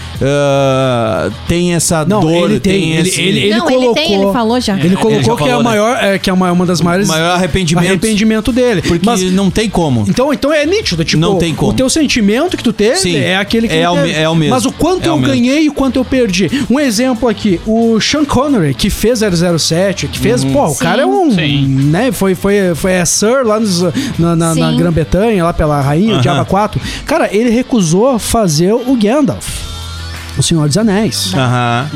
ah, tem essa Não, dor, ele tem, ele, esse ele, ele Não, colocou. ele tem, ele falou já. Ele Ele colocou já que é, falou, a né? maior, é, que é uma, uma das maiores maior arrependimento. arrependimento dele. Porque Mas não tem como. Então, então é nítido, tipo, Não tem como. o teu sentimento que tu teve Sim, é aquele que é o é o mesmo. Mas o quanto É o eu ganhei e o quanto eu perdi. Um exemplo aqui, o Sean Connery, que fez 007, que fez, Uhum. pô, o Sim. cara é um, Sim. né, foi, foi, foi é Sir lá nos- na, na, na. Grã-Bretanha, lá pela rainha, o Aham. Diaba 4. Cara, ele recusou fazer o Gandalf. O Senhor dos Anéis. Aham.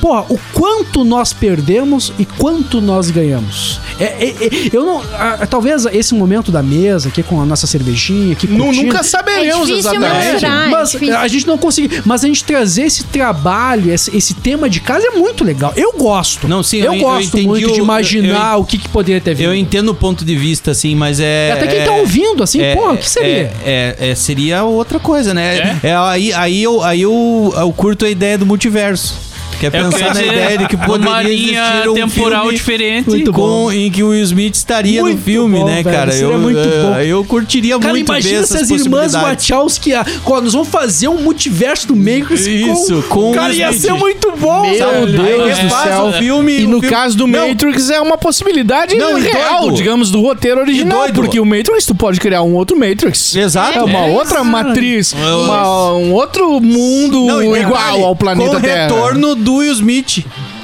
Porra, o quanto nós perdemos e quanto nós ganhamos. É, é- é- eu não. ah, talvez esse momento da mesa aqui com a nossa cervejinha, aqui curtindo, Nunca saberemos É difícil exatamente. mensurar. Ah, é mas a gente não conseguiu. Mas a gente trazer esse trabalho, esse, esse tema de casa é muito legal. Eu gosto. Não, sim, eu, eu- eu gosto entendi muito de imaginar o que, que poderia ter vindo. Eu entendo o ponto de vista, assim, mas é. Até quem é- tá ouvindo, assim, é- pô, o que seria? É, é- é- seria outra coisa, né? É, aí, aí, eu, aí eu, eu curto a ideia do multiverso. Que é É pensar na ideia de que poderia uma linha existir um temporal filme diferente. Muito bom. com, em que o Will Smith estaria Muito no filme, bom, né, velho, cara? seria eu, muito eh, bom. eu curtiria Cara, muito ver imagina se essas as irmãs. Wachowski, ah, ó, nós vamos fazer um multiverso do Matrix Isso, com Cara, os ia ser muito bom, Meu sabe? Deus do refaz céu. o filme. E no filme- caso do Não, Matrix é uma possibilidade Não, real, doido. digamos, do roteiro original. doido. Porque o Matrix, tu pode criar um outro Matrix. Exato. É uma outra matriz, uma- um outro mundo Não, igual ao planeta com o Terra. retorno do Will Smith.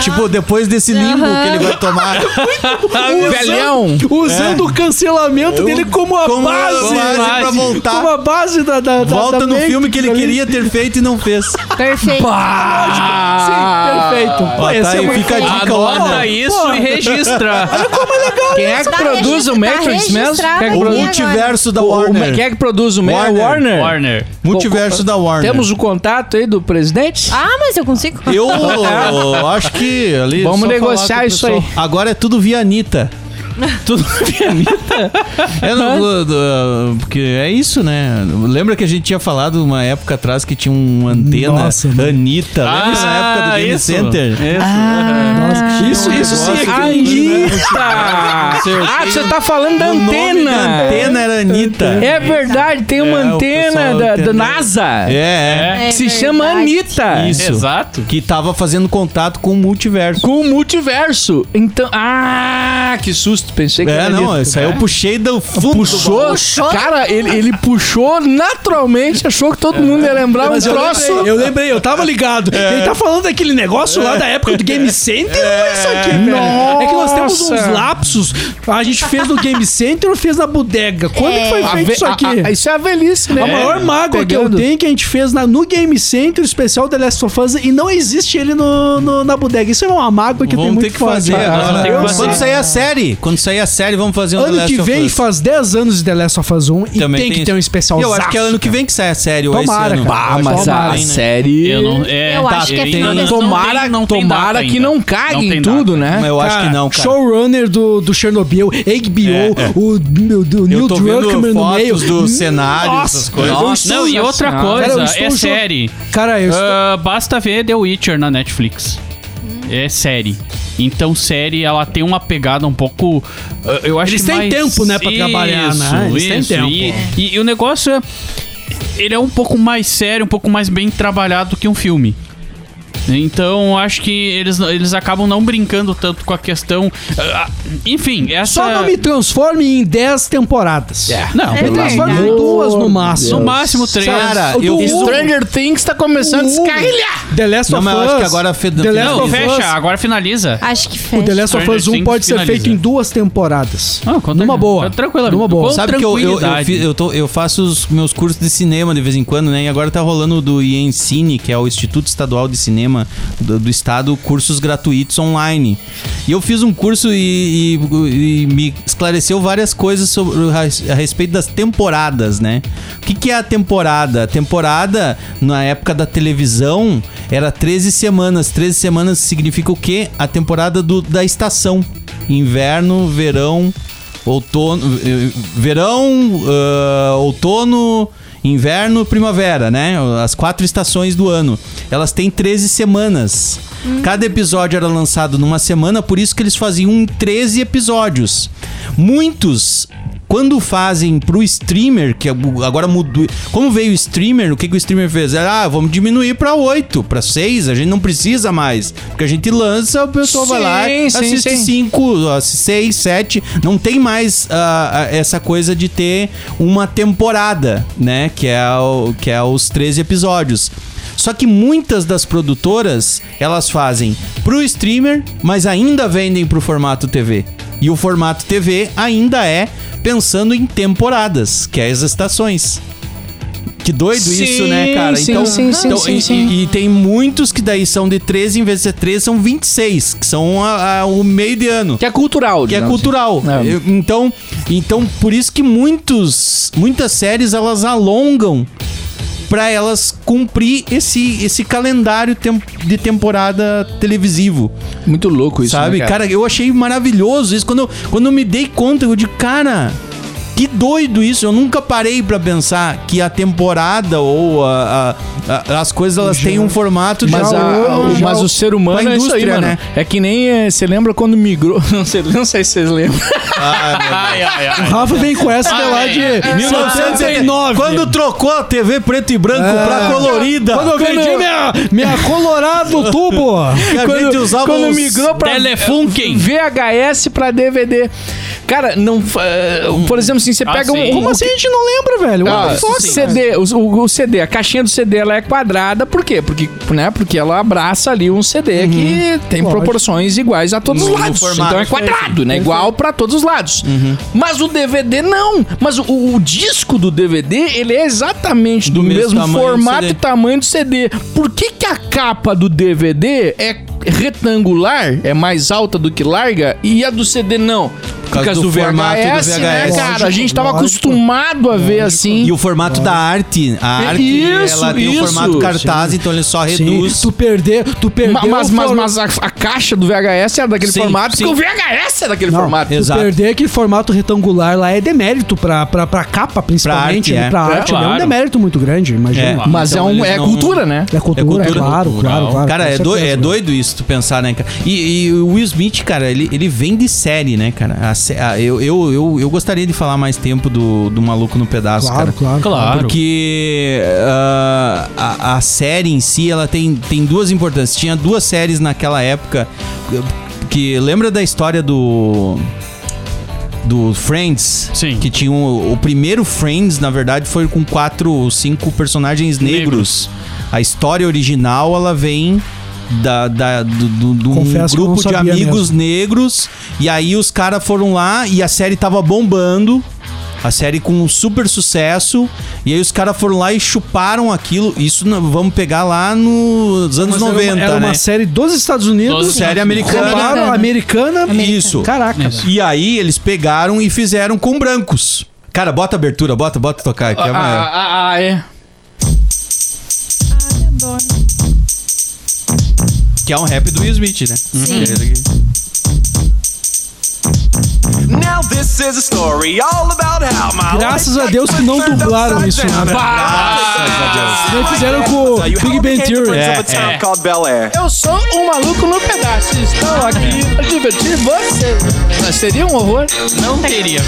Tipo, depois desse limbo que ele vai tomar. Velhão. Usando o cancelamento dele como a Como base. base pra voltar. Como a base da, da, Volta da no Matrix filme que ele ali. queria ter feito e não fez. Perfeito. Sim, perfeito. Ó, tá é aí, muito fica a dica, Anota isso e registra. Quem é que Tá produz o tá Matrix mesmo? é que O multiverso da O- o- Warner. Quem é que produz o Matrix? Warner. Warner. Warner. Multiverso da Warner. Temos o contato aí do presidente? Ah, mas eu consigo. Eu acho que ali. Vamos negociar isso aí. Agora é tudo via Anitta. Tudo via Anitta? É, do- porque é isso, né? Lembra que a gente tinha falado uma época atrás que tinha uma antena Nossa, mano. Anitta? Lembra na época do Game Ah, isso. Center? Nossa, isso, isso sim. é Anitta! Ah, você tá falando da antena. antena era Anitta. É verdade, tem uma É, antena da, da. NASA É, é. É que se verdade. chama Anitta. Isso. Exato. Que tava fazendo contato com o multiverso. Com o multiverso. Então, ah, que susto. Pensei que É, era não, isso aí eu puxei do fundo. do Puxou, Puxou? cara, ele, ele puxou naturalmente, achou que todo mundo ia lembrar um Mas eu troço. lembrei, eu lembrei, eu tava ligado. Ele tá falando daquele negócio lá da época do Game Center, não é isso aqui, velho. É que nós temos uns Nossa. lapsos. A gente fez no Game Center ou fez na bodega? Quando que foi A feito ve- isso aqui? a- a- isso é a velhice, né? A maior mágoa que eu Pegando. tenho é que a gente fez na, no Game Center, o especial The Last of Us, e não existe ele no, no- na bodega. Isso é uma mágoa que eu tenho Vamos muito ter que fazer agora. Vamos ter que fazer. Quando sair a série, quando sair a série, vamos fazer um The Ano Last que of vem Us. faz 10 anos de The Last of Us 1 e Também tem que isso. ter um especial Eu acho que é ano que vem que sai a série, ou Tomara, esse ano. cara. Ah, Eu acho mas que a né? série... Eu não. É, Eu acho que é tem- final não desse- tem- Tomara, não tem tomara data que ainda. não cague Não em tem tudo, data. né? Mas eu acho que não, cara. Showrunner do, do Chernobyl, HBO, É, é. o, do, do Neil Eu tô vendo Druckmann no meio. do cenário, Nossa, essas coisas. eu Nossa, estou- Não, e outra coisa, Cara, eu estou é jo- série. Cara, eu estou... Ah, basta ver The Witcher na Netflix. É série. Então, série, ela tem uma pegada um pouco. ah, eu acho Eles que têm mais... tempo, né, pra trabalhar, né? Eles têm isso. tempo. E, e- e o negócio é. Ele é um pouco mais sério, um pouco mais bem trabalhado do que um filme. Então, acho que eles, eles acabam não brincando tanto com a questão. ah, enfim, essa. Só não me transforme em 10 temporadas. Não, Me É transforme em duas no máximo. no máximo três. Cara, O eu Stranger Things tá começando a O Hugo- descarrilhar. The Last Não, of Us. acho que agora fe- The Last Não, fecha, Us. agora finaliza. Acho que O fecha. The Last of Us 1 Things pode ser finaliza. feito em duas temporadas. Ah, Numa boa. Tranquilamente. Numa boa. Sabe que eu, eu, eu, tô- eu faço os meus cursos de cinema de vez em quando, né? E agora tá rolando do IENCINE, que é o Instituto Estadual de Cinema do, do Estado, cursos gratuitos online. E eu fiz um curso e, e- e me esclareceu várias coisas sobre, a, a respeito das temporadas, né? O que, que é a temporada? A temporada, na época da televisão, era 13 semanas. 13 semanas significa o quê? A temporada do- da estação. Inverno, verão, outono, eh, verão, ah, outono, inverno, primavera, né? As quatro estações do ano. Elas têm 13 semanas. Cada episódio era lançado numa semana, por isso que eles faziam em 13 episódios. Muitos quando fazem pro streamer, que agora mudou. Como veio o streamer, o que, que o streamer fez? Ah, vamos diminuir pra 8, pra 6, a gente não precisa mais. Porque a gente lança, o pessoal vai lá e Sim, assiste sim. 5, 6, 7. Não tem mais ah, essa coisa de ter uma temporada, né? Que é, o, que é os 13 episódios. Só que muitas das produtoras, elas fazem pro streamer, mas ainda vendem pro formato TV. E o formato TV ainda é pensando em temporadas, que é as estações. Que doido Sim, isso, né, cara? sim, então, sim, sim, então, sim, e, sim. e- e tem muitos que daí são de 13, em vez de ser 13, são 26, que são a- a- o meio de ano. Que é cultural. Que é digamos cultural. Eu- Então, então, por isso que muitos, muitas séries elas alongam pra elas cumprir esse, esse calendário de temporada televisivo. Muito louco isso, sabe? né, cara? eu achei maravilhoso isso quando eu, quando eu me dei conta, eu digo, cara, que doido isso. Eu nunca parei pra pensar que a temporada ou a- a- a- as coisas elas têm um formato de Mas, a- algo- o- mas o ser humano é isso aí, mano. né? É que nem é, você lembra quando migrou. Não sei, não sei se vocês lembram. Ai, ai, ai. O Rafa vem com essa de lá de 1979. Quando trocou a TV preto e branco É. pra colorida. Quando eu vendi minha, minha Colorado Tubo. que a gente usava quando migrou pra Telefunken. VHS pra DVD. Cara, não. eh, Por exemplo, assim, você Ah, pega sim. um. Como assim a gente não lembra, velho? Ah, o CD, o, o- o CD, a caixinha do CD ela é quadrada, por quê? Porque, né, porque ela abraça ali um CD que tem Lógico. proporções iguais a todos No- os lados. então é quadrado, né? Igual pra todos os lados. Mas o DVD não. Mas o, o disco do DVD, ele é exatamente do, Do mesmo mesmo, formato e tamanho do CD. Por que, que a capa do DVD é retangular, é mais alta do que larga, e a do CD não? Causa, do, formato do VHS, né, VHS. cara? a gente tava Lógico. acostumado a ver assim. E o formato da arte, a É arte, isso, ela tem isso. o formato cartaz, então ele só Sim, reduz. tu perder, tu perder Ma- mas, o mas, mas a, a caixa do VHS é daquele Sim, formato, sim. porque o VHS é daquele Não, formato. tu Exato. perder aquele formato retangular lá é demérito pra, pra, pra capa, principalmente. Pra arte, né? é. Pra É, arte, né? é um claro. demérito muito grande, imagina. É. Mas Então é, um, é não- cultura, né? É cultura, é, cultura claro, claro, claro. Cara, é, certeza. é doido isso, tu pensar, né, cara? E, e o Will Smith, cara, ele, ele vem de série, né, cara? Eu, eu, eu, eu gostaria de falar mais tempo do, do Maluco no Pedaço, Claro, cara. claro. Claro. Porque ah, a, a série em si, ela tem, tem duas importâncias. Tinha duas séries naquela época que... Lembra da história do... Do Friends? Sim. Que tinha um, o primeiro Friends, na verdade, foi com quatro, cinco personagens negros. A história original, ela vem da, da- do, do- do um grupo de amigos negros. E aí os caras foram lá e a série tava bombando. A série com um super sucesso. E aí os caras foram lá e chuparam aquilo. Isso não- vamos pegar lá nos anos Mas era uma- 90, Era uma né? série dos Estados Unidos. Dos Série americana. Roubaram a americana. Isso. Caraca, Isso. E aí eles pegaram e fizeram com brancos. Cara, bota a abertura, bota, bota tocar aqui. é uma- Ah, ah, ah, é. Que é um rap do Will Smith, né? Now this is a story all about how my Graças life a Deus que não dublaram isso, né? down. Nem fizeram com o Big the Theory. a Bel Air. Eu sou um maluco no pedaço. Estou aqui pra divertir você. Mas seria um horror. Não teria.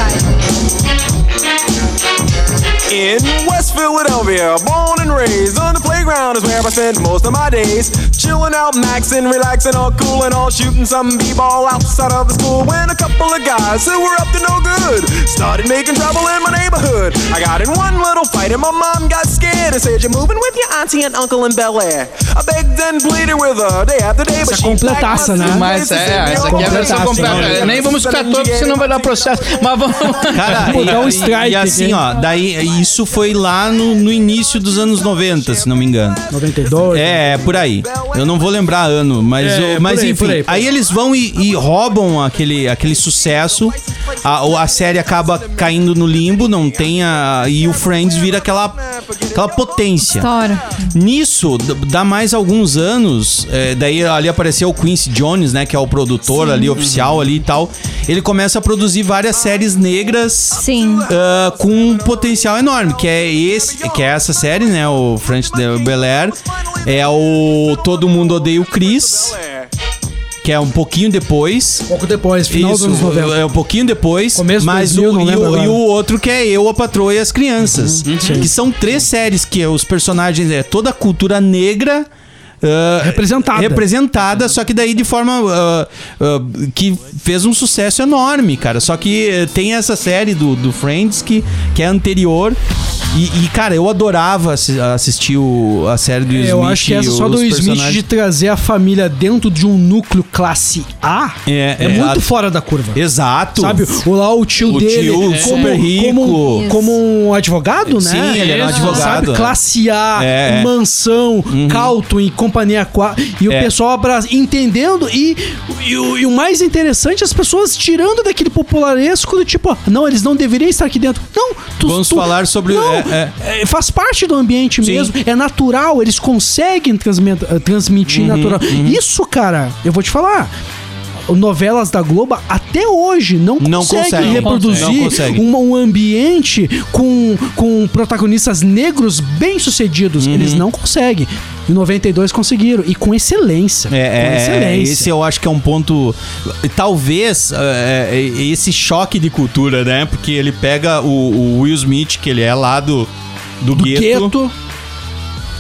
In West Philadelphia, born and raised on the playground is where I spend most of my days. Chilling out, maxing, relaxing, all cool and all shooting some b-ball outside of the school. When a couple of guys who were up to no good started making trouble in my neighborhood. I got in one little fight and my mom got scared and said, "You're moving with your auntie and uncle in Bel Air." I begged and pleaded with her day after day, but Essa é she completaça, né? Mas é, essa aqui é a versão completa. Nem vamos ficar todos, senão vai dar processo. Mas vamos. Cara, e, e- e assim, ó, daí isso foi lá no, no início dos anos 90, se não me engano. 92. É, é por aí. Eu não vou lembrar ano, mas, É, o- mas aí, enfim. por aí, por aí, eles vão e, e roubam aquele, aquele sucesso. A, o- a série acaba caindo no limbo, não tem a. E o Friends vira aquela, aquela potência. História. Nisso, dá mais alguns anos, é, daí ali apareceu o Quincy Jones, né, que é o produtor ali, oficial ali e tal. Ele começa a produzir várias séries negras Sim. ah, com um potencial enorme, que é esse, que é essa série, né, o French de Bel Air, é o Todo Mundo Odeia o Chris, que é um pouquinho depois. Pouco depois, final Isso, dos anos 90. é um pouquinho depois, Começo mas 2000, o, e, o, e o outro que é Eu, a Patroa e as Crianças, que são três séries que os personagens é toda a cultura negra ah, Representada. representada, só que daí de forma ah, ah, que fez um sucesso enorme, cara. Só que eh, tem essa série do, do Friends que, que é anterior. E, e, cara, eu adorava assi- assistir o- a série do Will Smith. Eu acho que essa e só do Smith de trazer a família dentro de um núcleo classe A É, é, é, muito a- fora da curva. Exato. Sabe, o lá o tio O dele tio como, super rico. como, como um advogado, né? Sim, ele era um advogado. Sabe, é. classe A, É. mansão, Calton e companhia 4. E o É. pessoal abra... entendendo. E, e, o, e o mais interessante, as pessoas tirando daquele popularesco do tipo, ó, não, eles não deveriam estar aqui dentro. Não, tu, Vamos tu- falar sobre- Não, é, é, faz parte do ambiente Sim. mesmo. É natural, eles conseguem eh, transmitir Uhum, natural. Isso, cara, eu vou te falar. Novelas da Globo até hoje não, Não conseguem conseguem. reproduzir Não conseguem. um, um ambiente com, com protagonistas negros bem-sucedidos. Uhum. Eles não conseguem. Em 92 conseguiram. E com excelência. É, com é, é, excelência. esse eu acho que é um ponto. Talvez é, é, esse choque de cultura, né? Porque ele pega o, o Will Smith, que ele é lá do, do, Do gueto, gueto.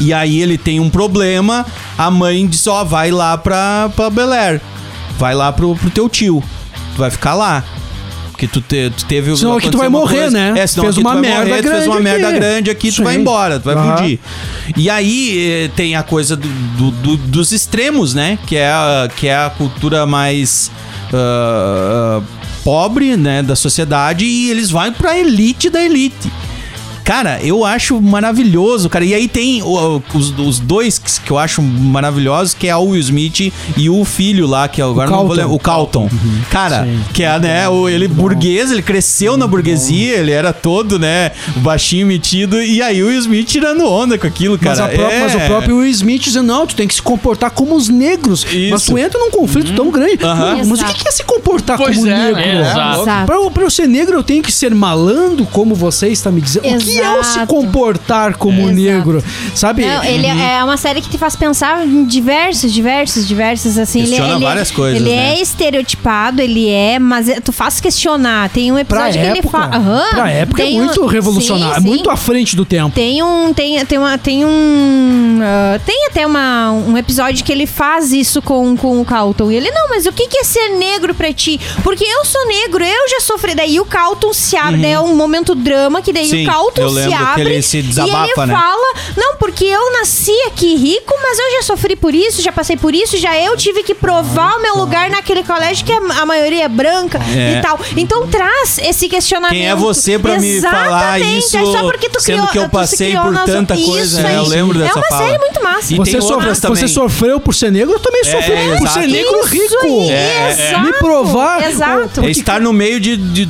e aí ele tem um problema. A mãe diz: Ó, vai lá pra, pra Bel Air, vai lá pro, pro teu tio, tu vai ficar lá. Porque tu, te- tu teve. Senão aqui tu vai morrer, né? É, senão Fez aqui tu uma vai merda morrer, tu fez grande uma merda aqui. grande aqui, tu vai Sim. embora, tu vai fugir. E aí eh, tem a coisa do- do- do- dos extremos, né? Que é a, que é a cultura mais. ah, pobre, né, da sociedade e eles vão pra elite da elite. Cara, eu acho maravilhoso, cara. E aí tem o- os, os dois que, que eu acho maravilhosos, que é o Will Smith e o filho lá, que agora não vou Carlton. lembrar. O Calton. Cara, que é, né, o, ele burguês, ele cresceu na burguesia, ele era todo, né, baixinho metido. E aí o Will Smith tirando onda com aquilo, Mas, cara. a pró- É. mas o próprio Will Smith dizendo, não, tu tem que se comportar como os negros. Isso. Mas tu entra num conflito tão grande. Aham. Mas o Exato. que que é se comportar Pois como é, negro? é, exato. Exato. Pra, eu- pra eu ser negro, eu tenho que ser malandro, como você está me dizendo. O que é o se comportar como Exato. negro? Sabe? Não, ele é uma série que te faz pensar em diversos, diversos, diversos, assim. Ele, Questiona ele, várias coisas, Ele né? é estereotipado, ele é, mas é- tu faz questionar. Tem um Pra episódio que ele época, fala. Aham, pra época é muito um- revolucionário, sim, é sim. muito à frente do tempo. Tem um. Tem, tem, uma, tem um. ah, tem até uma, um episódio que ele faz isso com, com o Calton. E ele, não, mas o que, que é ser negro pra ti? Porque eu sou negro, eu já sofri. Daí o Calton se abre, daí é um momento drama, que daí Uhum. Sim, o Calton eu se lembro que abre. ele se e desabafa, ele né? fala, não, porque eu nasci aqui rico, mas eu já sofri por isso, já passei por isso, já eu tive que provar o meu lugar naquele colégio que a, a maioria é branca É. e tal. Então traz esse questionamento. Quem é você pra me falar Exatamente, isso, é só porque tu sendo criou, que eu se passei por na- tanta coisa, aí. é, eu lembro dessa É uma fala. série muito massa. E Você, tem sof- outras também. você sofreu por ser negro, eu também sofri É, por exato. ser negro Isso rico. aí, É, é. exato. Me provar. Exato. É estar no meio de, de-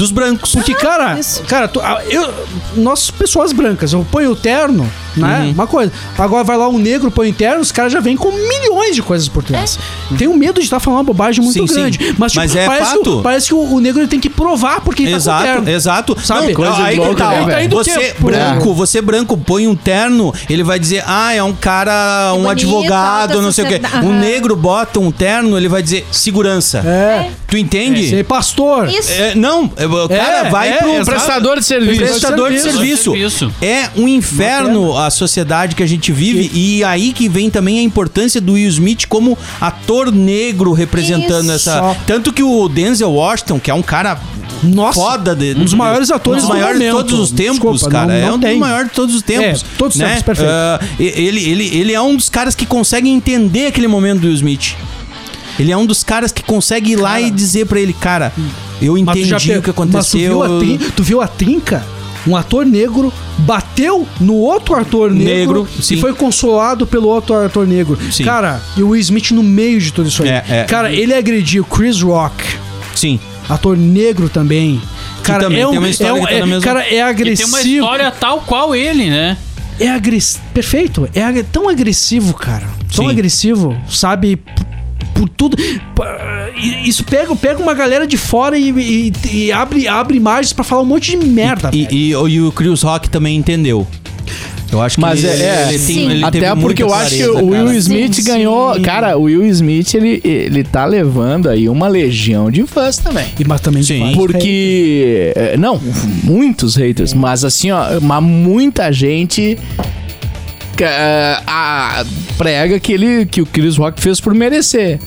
dos brancos. Porque, cara, Isso. cara, tu- ah, eu, nós, pessoas brancas, eu ponho o terno, né? Uhum. Uma coisa. Agora vai lá um negro, põe o terno, os caras já vêm com milhões de coisas por trás. Tenho medo de estar falando uma bobagem muito Sim, sim. grande. Mas, tipo, Mas é parece, fato. Que, o- parece que o, o negro ele tem que provar porque ele tá com Exato, terno. exato. Sabe? Não, Coisa aí louco, tá, né? Indo você branco, você branco põe um terno, ele vai dizer, ah, é um cara, um bonito, advogado, não sei o quê. Um negro bota um terno, ele vai dizer segurança. É. Tu entende? Ser pastor. Isso. É, não, é, o cara É, vai é, pro exato. Prestador de serviço. prestador de serviço. É um inferno a sociedade que a gente vive e aí que vem também a importância do Will Smith como ator negro representando Isso. essa. Tanto que o Denzel Washington, que é um cara Nossa, foda de, um dos maiores atores um dos do maiores de todos os tempos, Desculpa, cara. não- é não um dos tem. maiores de todos os tempos. É, todos os né? tempos, perfeito. Ah, ele, ele, ele é um dos caras que conseguem entender aquele momento do Will Smith. Ele é um dos caras que consegue ir lá e dizer pra ele, cara, eu entendi já o que Mas tu viu, aconteceu. a trin- tu viu a trinca? Um ator negro bateu no outro ator negro, Negro, sim. e foi consolado pelo outro ator negro. Sim. Cara, e o Will Smith no meio de tudo isso aí. É, é. Cara, ele agrediu Chris Rock, Sim. ator negro também. Cara, também é um, tem uma história é um- que tá é- na mesma- Cara, é E tem agressivo. uma história tal qual ele, né? É agressivo. Perfeito. É ag- tão agressivo, cara. Tão Sim. agressivo, sabe? Por tudo. Isso pega, pega uma galera de fora e, e- e abre, abre imagens pra falar um monte de merda. E, e, e o Chris Rock também entendeu. Eu acho que Mas ele, é- é. ele tem, Sim. ele Até porque eu acho que clareza, o Will cara. Smith Sim, ganhou. sim. Cara, o Will Smith, ele, ele tá levando aí uma legião de fãs também. E, mas também Sim. Porque. é, Não, muitos haters, mas assim, ó, mas muita gente. É, a- prega que, ele, que o Chris Rock fez por merecer.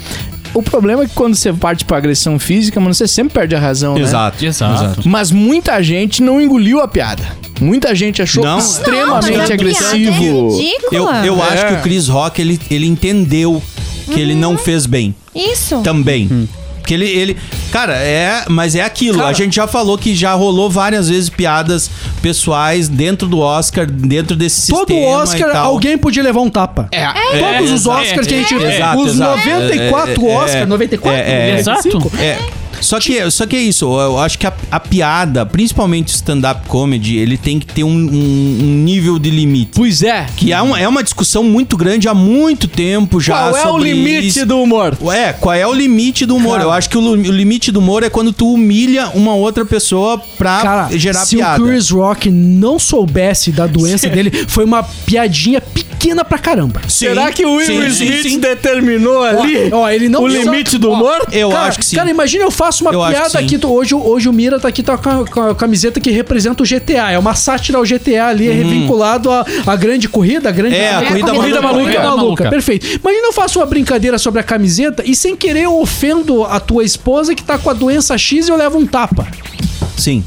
O problema é que quando você parte pra agressão física, mano, você sempre perde a razão, né? Exato. Exato. Mas muita gente não engoliu a piada. Muita gente achou Não. Não, extremamente a piada é agressivo. Eu, ridícula. eu É. acho que o Chris Rock, ele, ele entendeu que ele não fez bem. Isso. Também. Porque ele, ele. Cara, é. Mas é aquilo. Cara- a gente já falou que já rolou várias vezes piadas pessoais dentro do Oscar, dentro desse Todo sistema. Oscar, e tal. alguém podia levar um tapa. É, Todos os. Oscars que a gente. É, exato, os exato. 94 É, é, Oscars, é, 94? é, é, Exato. 95? É. Só que, só que é isso, eu acho que a, a piada, principalmente o stand-up comedy, ele tem que ter um, um- um nível de limite. Pois é. Que é uma, é uma discussão muito grande há muito tempo já. Qual é o limite isso. do humor? É, qual é o limite do humor? Cara. Eu acho que o, o limite do humor é quando tu humilha uma outra pessoa pra Cara, gerar se piada. o Chris Rock não soubesse da doença dele, foi uma piadinha pequena pra caramba. Será que o Will sim, Smith sim, sim. determinou ali Ó, ele não o limite do humor? Eu cara, acho que sim. Cara, imagina eu faço uma Eu piada aqui. Hoje, hoje o Mira tá aqui tá com, a, com a camiseta que representa o GTA. É uma sátira ao GTA ali, é vinculado à, à grande corrida, a grande Uhum. É, a a corrida corrida maluca. maluca. Corrida maluca. maluca. Perfeito. Imagina eu faço uma brincadeira sobre a camiseta e sem querer eu ofendo a tua esposa que tá com a doença X e eu levo um tapa. Sim.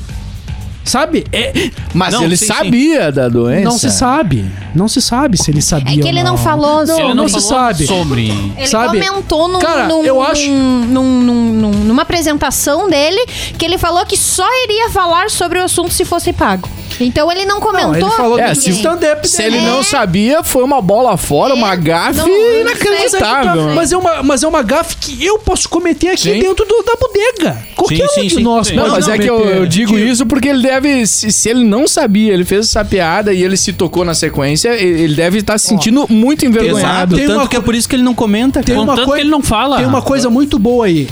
Sabe? É, Mas Não, ele sim, sim. sabia da doença. não se sabe. Não se sabe se ele sabia. É que ele não falou Não, sobre- não, Ele se falou sabe. sobre. Ele Sabe? comentou num, Cara, num- eu acho- num- num- num- num- numa apresentação dele que ele falou que só iria falar sobre o assunto se fosse pago. Então ele não comentou. Não, ele falou É, se- stand-up Se ele não É. sabia, foi uma bola fora, uma É, gafe não- não sei. inacreditável. Mas é, uma, mas é uma gafe que eu posso cometer aqui Sim. dentro do- da bodega. Qualquer Sim, um sim, de sim. nós Sim. Não, mas é que eu, eu digo isso porque ele deve. Se, se ele não sabia, ele fez essa piada e ele se tocou na sequência, ele deve estar se sentindo muito envergonhado. Exato. Tem Tanto uma que é por isso que ele não comenta, cara. Tem uma que ele não fala. Tem uma coisa muito boa aí.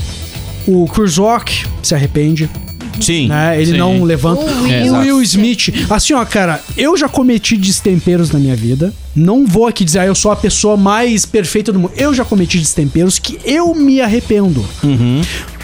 O Rock se arrepende, Sim. né? Ele Sim. não levanta. O O Will- Will Smith. Assim, ó, cara, eu já cometi destemperos na minha vida. Não vou aqui dizer, ah, eu sou a pessoa mais perfeita do mundo. Eu já cometi destemperos que eu me arrependo.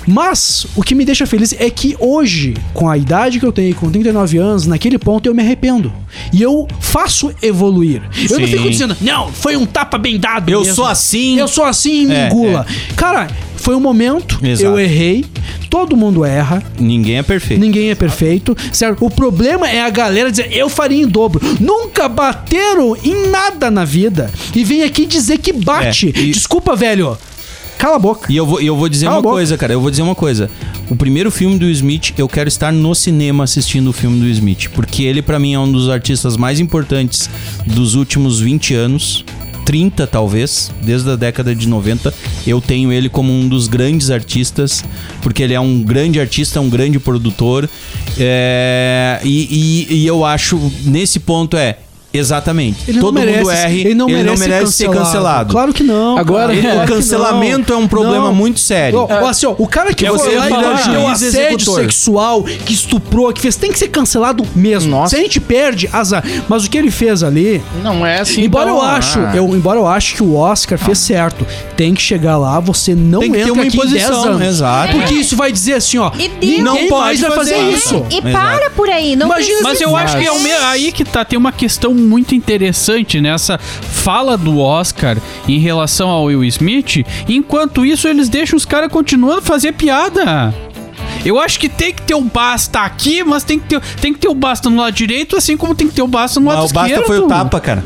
Mas o que me deixa feliz é que hoje, com a idade que eu tenho, com 39 anos, naquele ponto eu me arrependo. E eu faço evoluir. Eu não Sim. fico dizendo, não, foi um tapa bem dado. Eu mesmo. sou assim. Eu sou assim e me É, engula. Cara, foi um momento, Exato. eu errei. Todo mundo erra. Ninguém é perfeito. Ninguém é perfeito, certo? O problema é a galera dizer, eu faria em dobro. Nunca bateram em nada na vida. E vem aqui dizer que bate. É, e- Desculpa, velho. Cala a boca. E eu vou, eu vou dizer Cala uma coisa, cara. Eu vou dizer uma coisa. O primeiro filme do Smith, eu quero estar no cinema assistindo o filme do Smith. Porque ele, pra mim, é um dos artistas mais importantes dos últimos 20 anos. 30, talvez, desde a década de 90. Eu tenho ele como um dos grandes artistas. Porque ele é um grande artista, um grande produtor. É, e, e- e eu acho, nesse ponto, é. Exatamente. Ele não Todo merece, mundo erre, ele não merece, ser cancelado. Claro que não. Agora. Ele- Claro o que cancelamento não. é um problema Não. muito sério. Ó, assim, ó, o cara que É foi você lá e assédio executor. sexual, que estuprou, que fez, tem que ser cancelado mesmo. Nossa. Se a gente perde, azar. Mas o que ele fez ali, Não é assim. embora tão- eu acho, Ah. eu, embora eu acho que o Oscar fez certo, tem que chegar lá, você não Tem que ter entra uma aqui em 10 imposição, anos. exato. Porque isso vai dizer assim, ó, E Não pode fazer, fazer isso. E Exato. para por aí. Não Imagina Mas eu acho que é aí que tá. Tem uma questão muito interessante nessa fala do Oscar em relação ao Will Smith. Enquanto isso, eles deixam os caras continuando a fazer piada. Eu acho que tem que ter o basta aqui, mas tem que ter, tem que ter o basta no lado direito, assim como tem que ter o basta no lado Mas o basta esquerdo. foi o tapa, cara.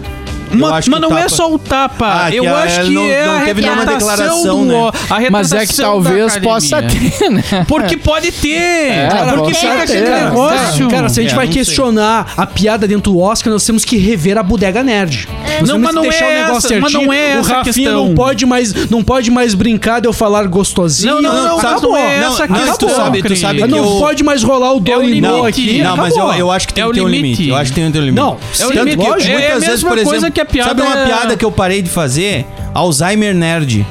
Eu Ma- acho que Mas, o não é tapa- só o tapa. Ah, que eu a- acho que não- é não a teve nenhuma declaração, do, né? a Mas é que talvez possa ter, né? Porque pode ter. Cara, porque fica aquele certeza. negócio. Cara, se a gente É, vai questionar a piada dentro do Oscar, nós temos que rever a bodega nerd. Nós Não, temos mas que não deixar é o negócio essa- certinho. mas não é o essa a Rafinha questão. não pode mais, não pode mais brincar de eu falar gostosinho. Não, não, não, sabe- mas não é essa a não, questão. tu sabe- tu sabe Não que eu- pode mais rolar o É o Dolinho limite. aqui. Não, mas eu, eu acho que tem É que o ter um limite. Eu acho que tem que ter um limite. Não, É o Tanto limite. que É a muitas vezes, mesma por coisa exemplo, que a piada sabe uma é- piada que eu parei de fazer? Alzheimer nerd.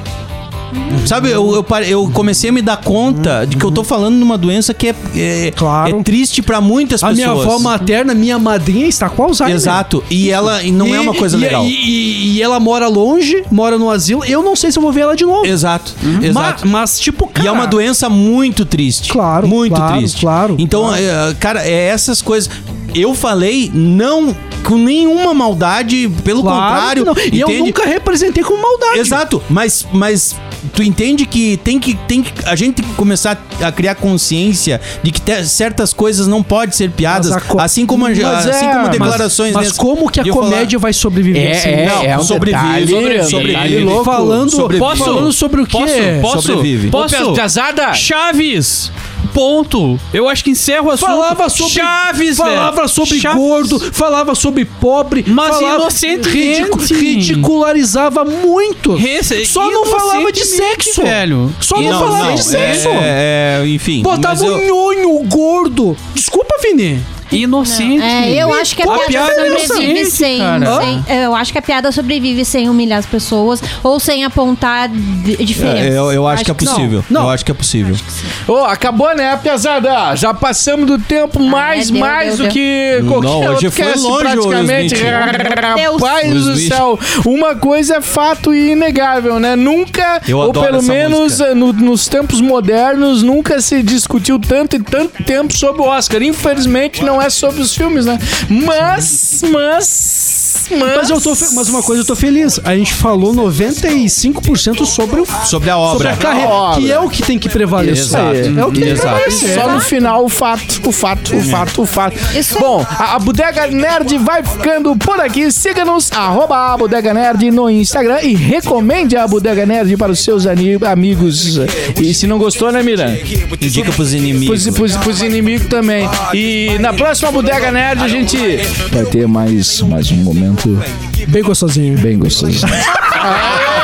Sabe, eu, eu, pare- eu comecei a me dar conta de que eu tô falando de uma doença que é, é, Claro. é triste pra muitas A pessoas. minha avó materna, minha madrinha, está com Alzheimer. Exato. E ela e não é uma coisa e- legal. E, e- e ela mora longe, mora no asilo. Eu não sei se eu vou ver ela de novo. Exato. Ma- Exato. Mas, tipo, cara... E é uma doença muito triste. Claro, Muito claro, triste. claro, Então, claro. é, cara, é essas coisas. Eu falei não com nenhuma maldade, pelo Claro contrário. que não. E eu nunca representei com maldade. Exato, mas, mas tu entende que tem que tem que a gente tem que começar a criar consciência de que te- certas coisas não podem ser piadas, Mas co- assim como a- Mas assim é, como mas- declarações Mas dessas. como que a eu falar- comédia vai sobreviver É, sem é, isso? é um sobrevive, detalhe, sobrevive, sobrevive. louco. Falando, Sobrevive. falando sobre o quê? Posso? Posso? Sobrevive. Posso? Piazada! Chaves! Ponto. Eu acho que encerra o assunto. Falava sobre Chaves, falava velho. sobre Chaves. gordo, falava sobre pobre, Mas falava, inocentemente. ridicularizava muito. Rece- Só não falava de sexo. velho. Só não, falava de é- sexo. É, é, enfim. Botava mas eu- um nhonho gordo. Desculpa, Vini. Inocente. É, eu acho que a Pô, piada, piada é sobrevive inocente, sem, sem- Eu acho que a piada sobrevive sem humilhar as pessoas ou sem apontar di- diferenças. É, eu, eu acho, que é possível. Não. Eu acho que é possível. Ô, acabou, né, pesada? Já passamos do tempo mais, deu, mais deu, do que Não, qualquer hoje outro foi longe, praticamente. Deus. Rapaz Will do céu. Uma coisa é fato e inegável, né? Nunca, Eu ou adoro pelo essa menos eh, no- nos tempos modernos, nunca se discutiu tanto e tanto tempo sobre o Oscar. Infelizmente, não é sobre os filmes, né? Mas, mas, mas... Mas, eu tô fe- mas uma coisa eu tô feliz. A gente falou 95% sobre o Sobre a sobre obra. a carreira, obra. que é o que tem que prevalecer. Exato. É o que tem que prevalecer. Só no final o fato, o fato, o fato, o fato. Isso. Bom, a, a Bodega Nerd vai ficando por aqui. Siga-nos, arroba a Bodega Nerd no Instagram e recomende a Bodega Nerd para os seus amigos. E se não gostou, né, Mira? Indica pros inimigos. Pros, pros, pros inimigos também. E na próxima Bodega Nerd a gente. Vai ter mais, mais um momento Bem gostosinho. bem gostoso.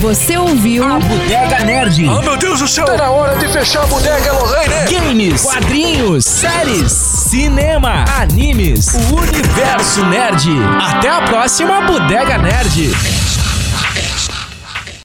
Você ouviu A Bodega Nerd. meu Deus do céu! Tá na hora de fechar a bodega, Lorraine. Games, quadrinhos, séries, cinema, animes, o universo nerd. Até a próxima Bodega Nerd.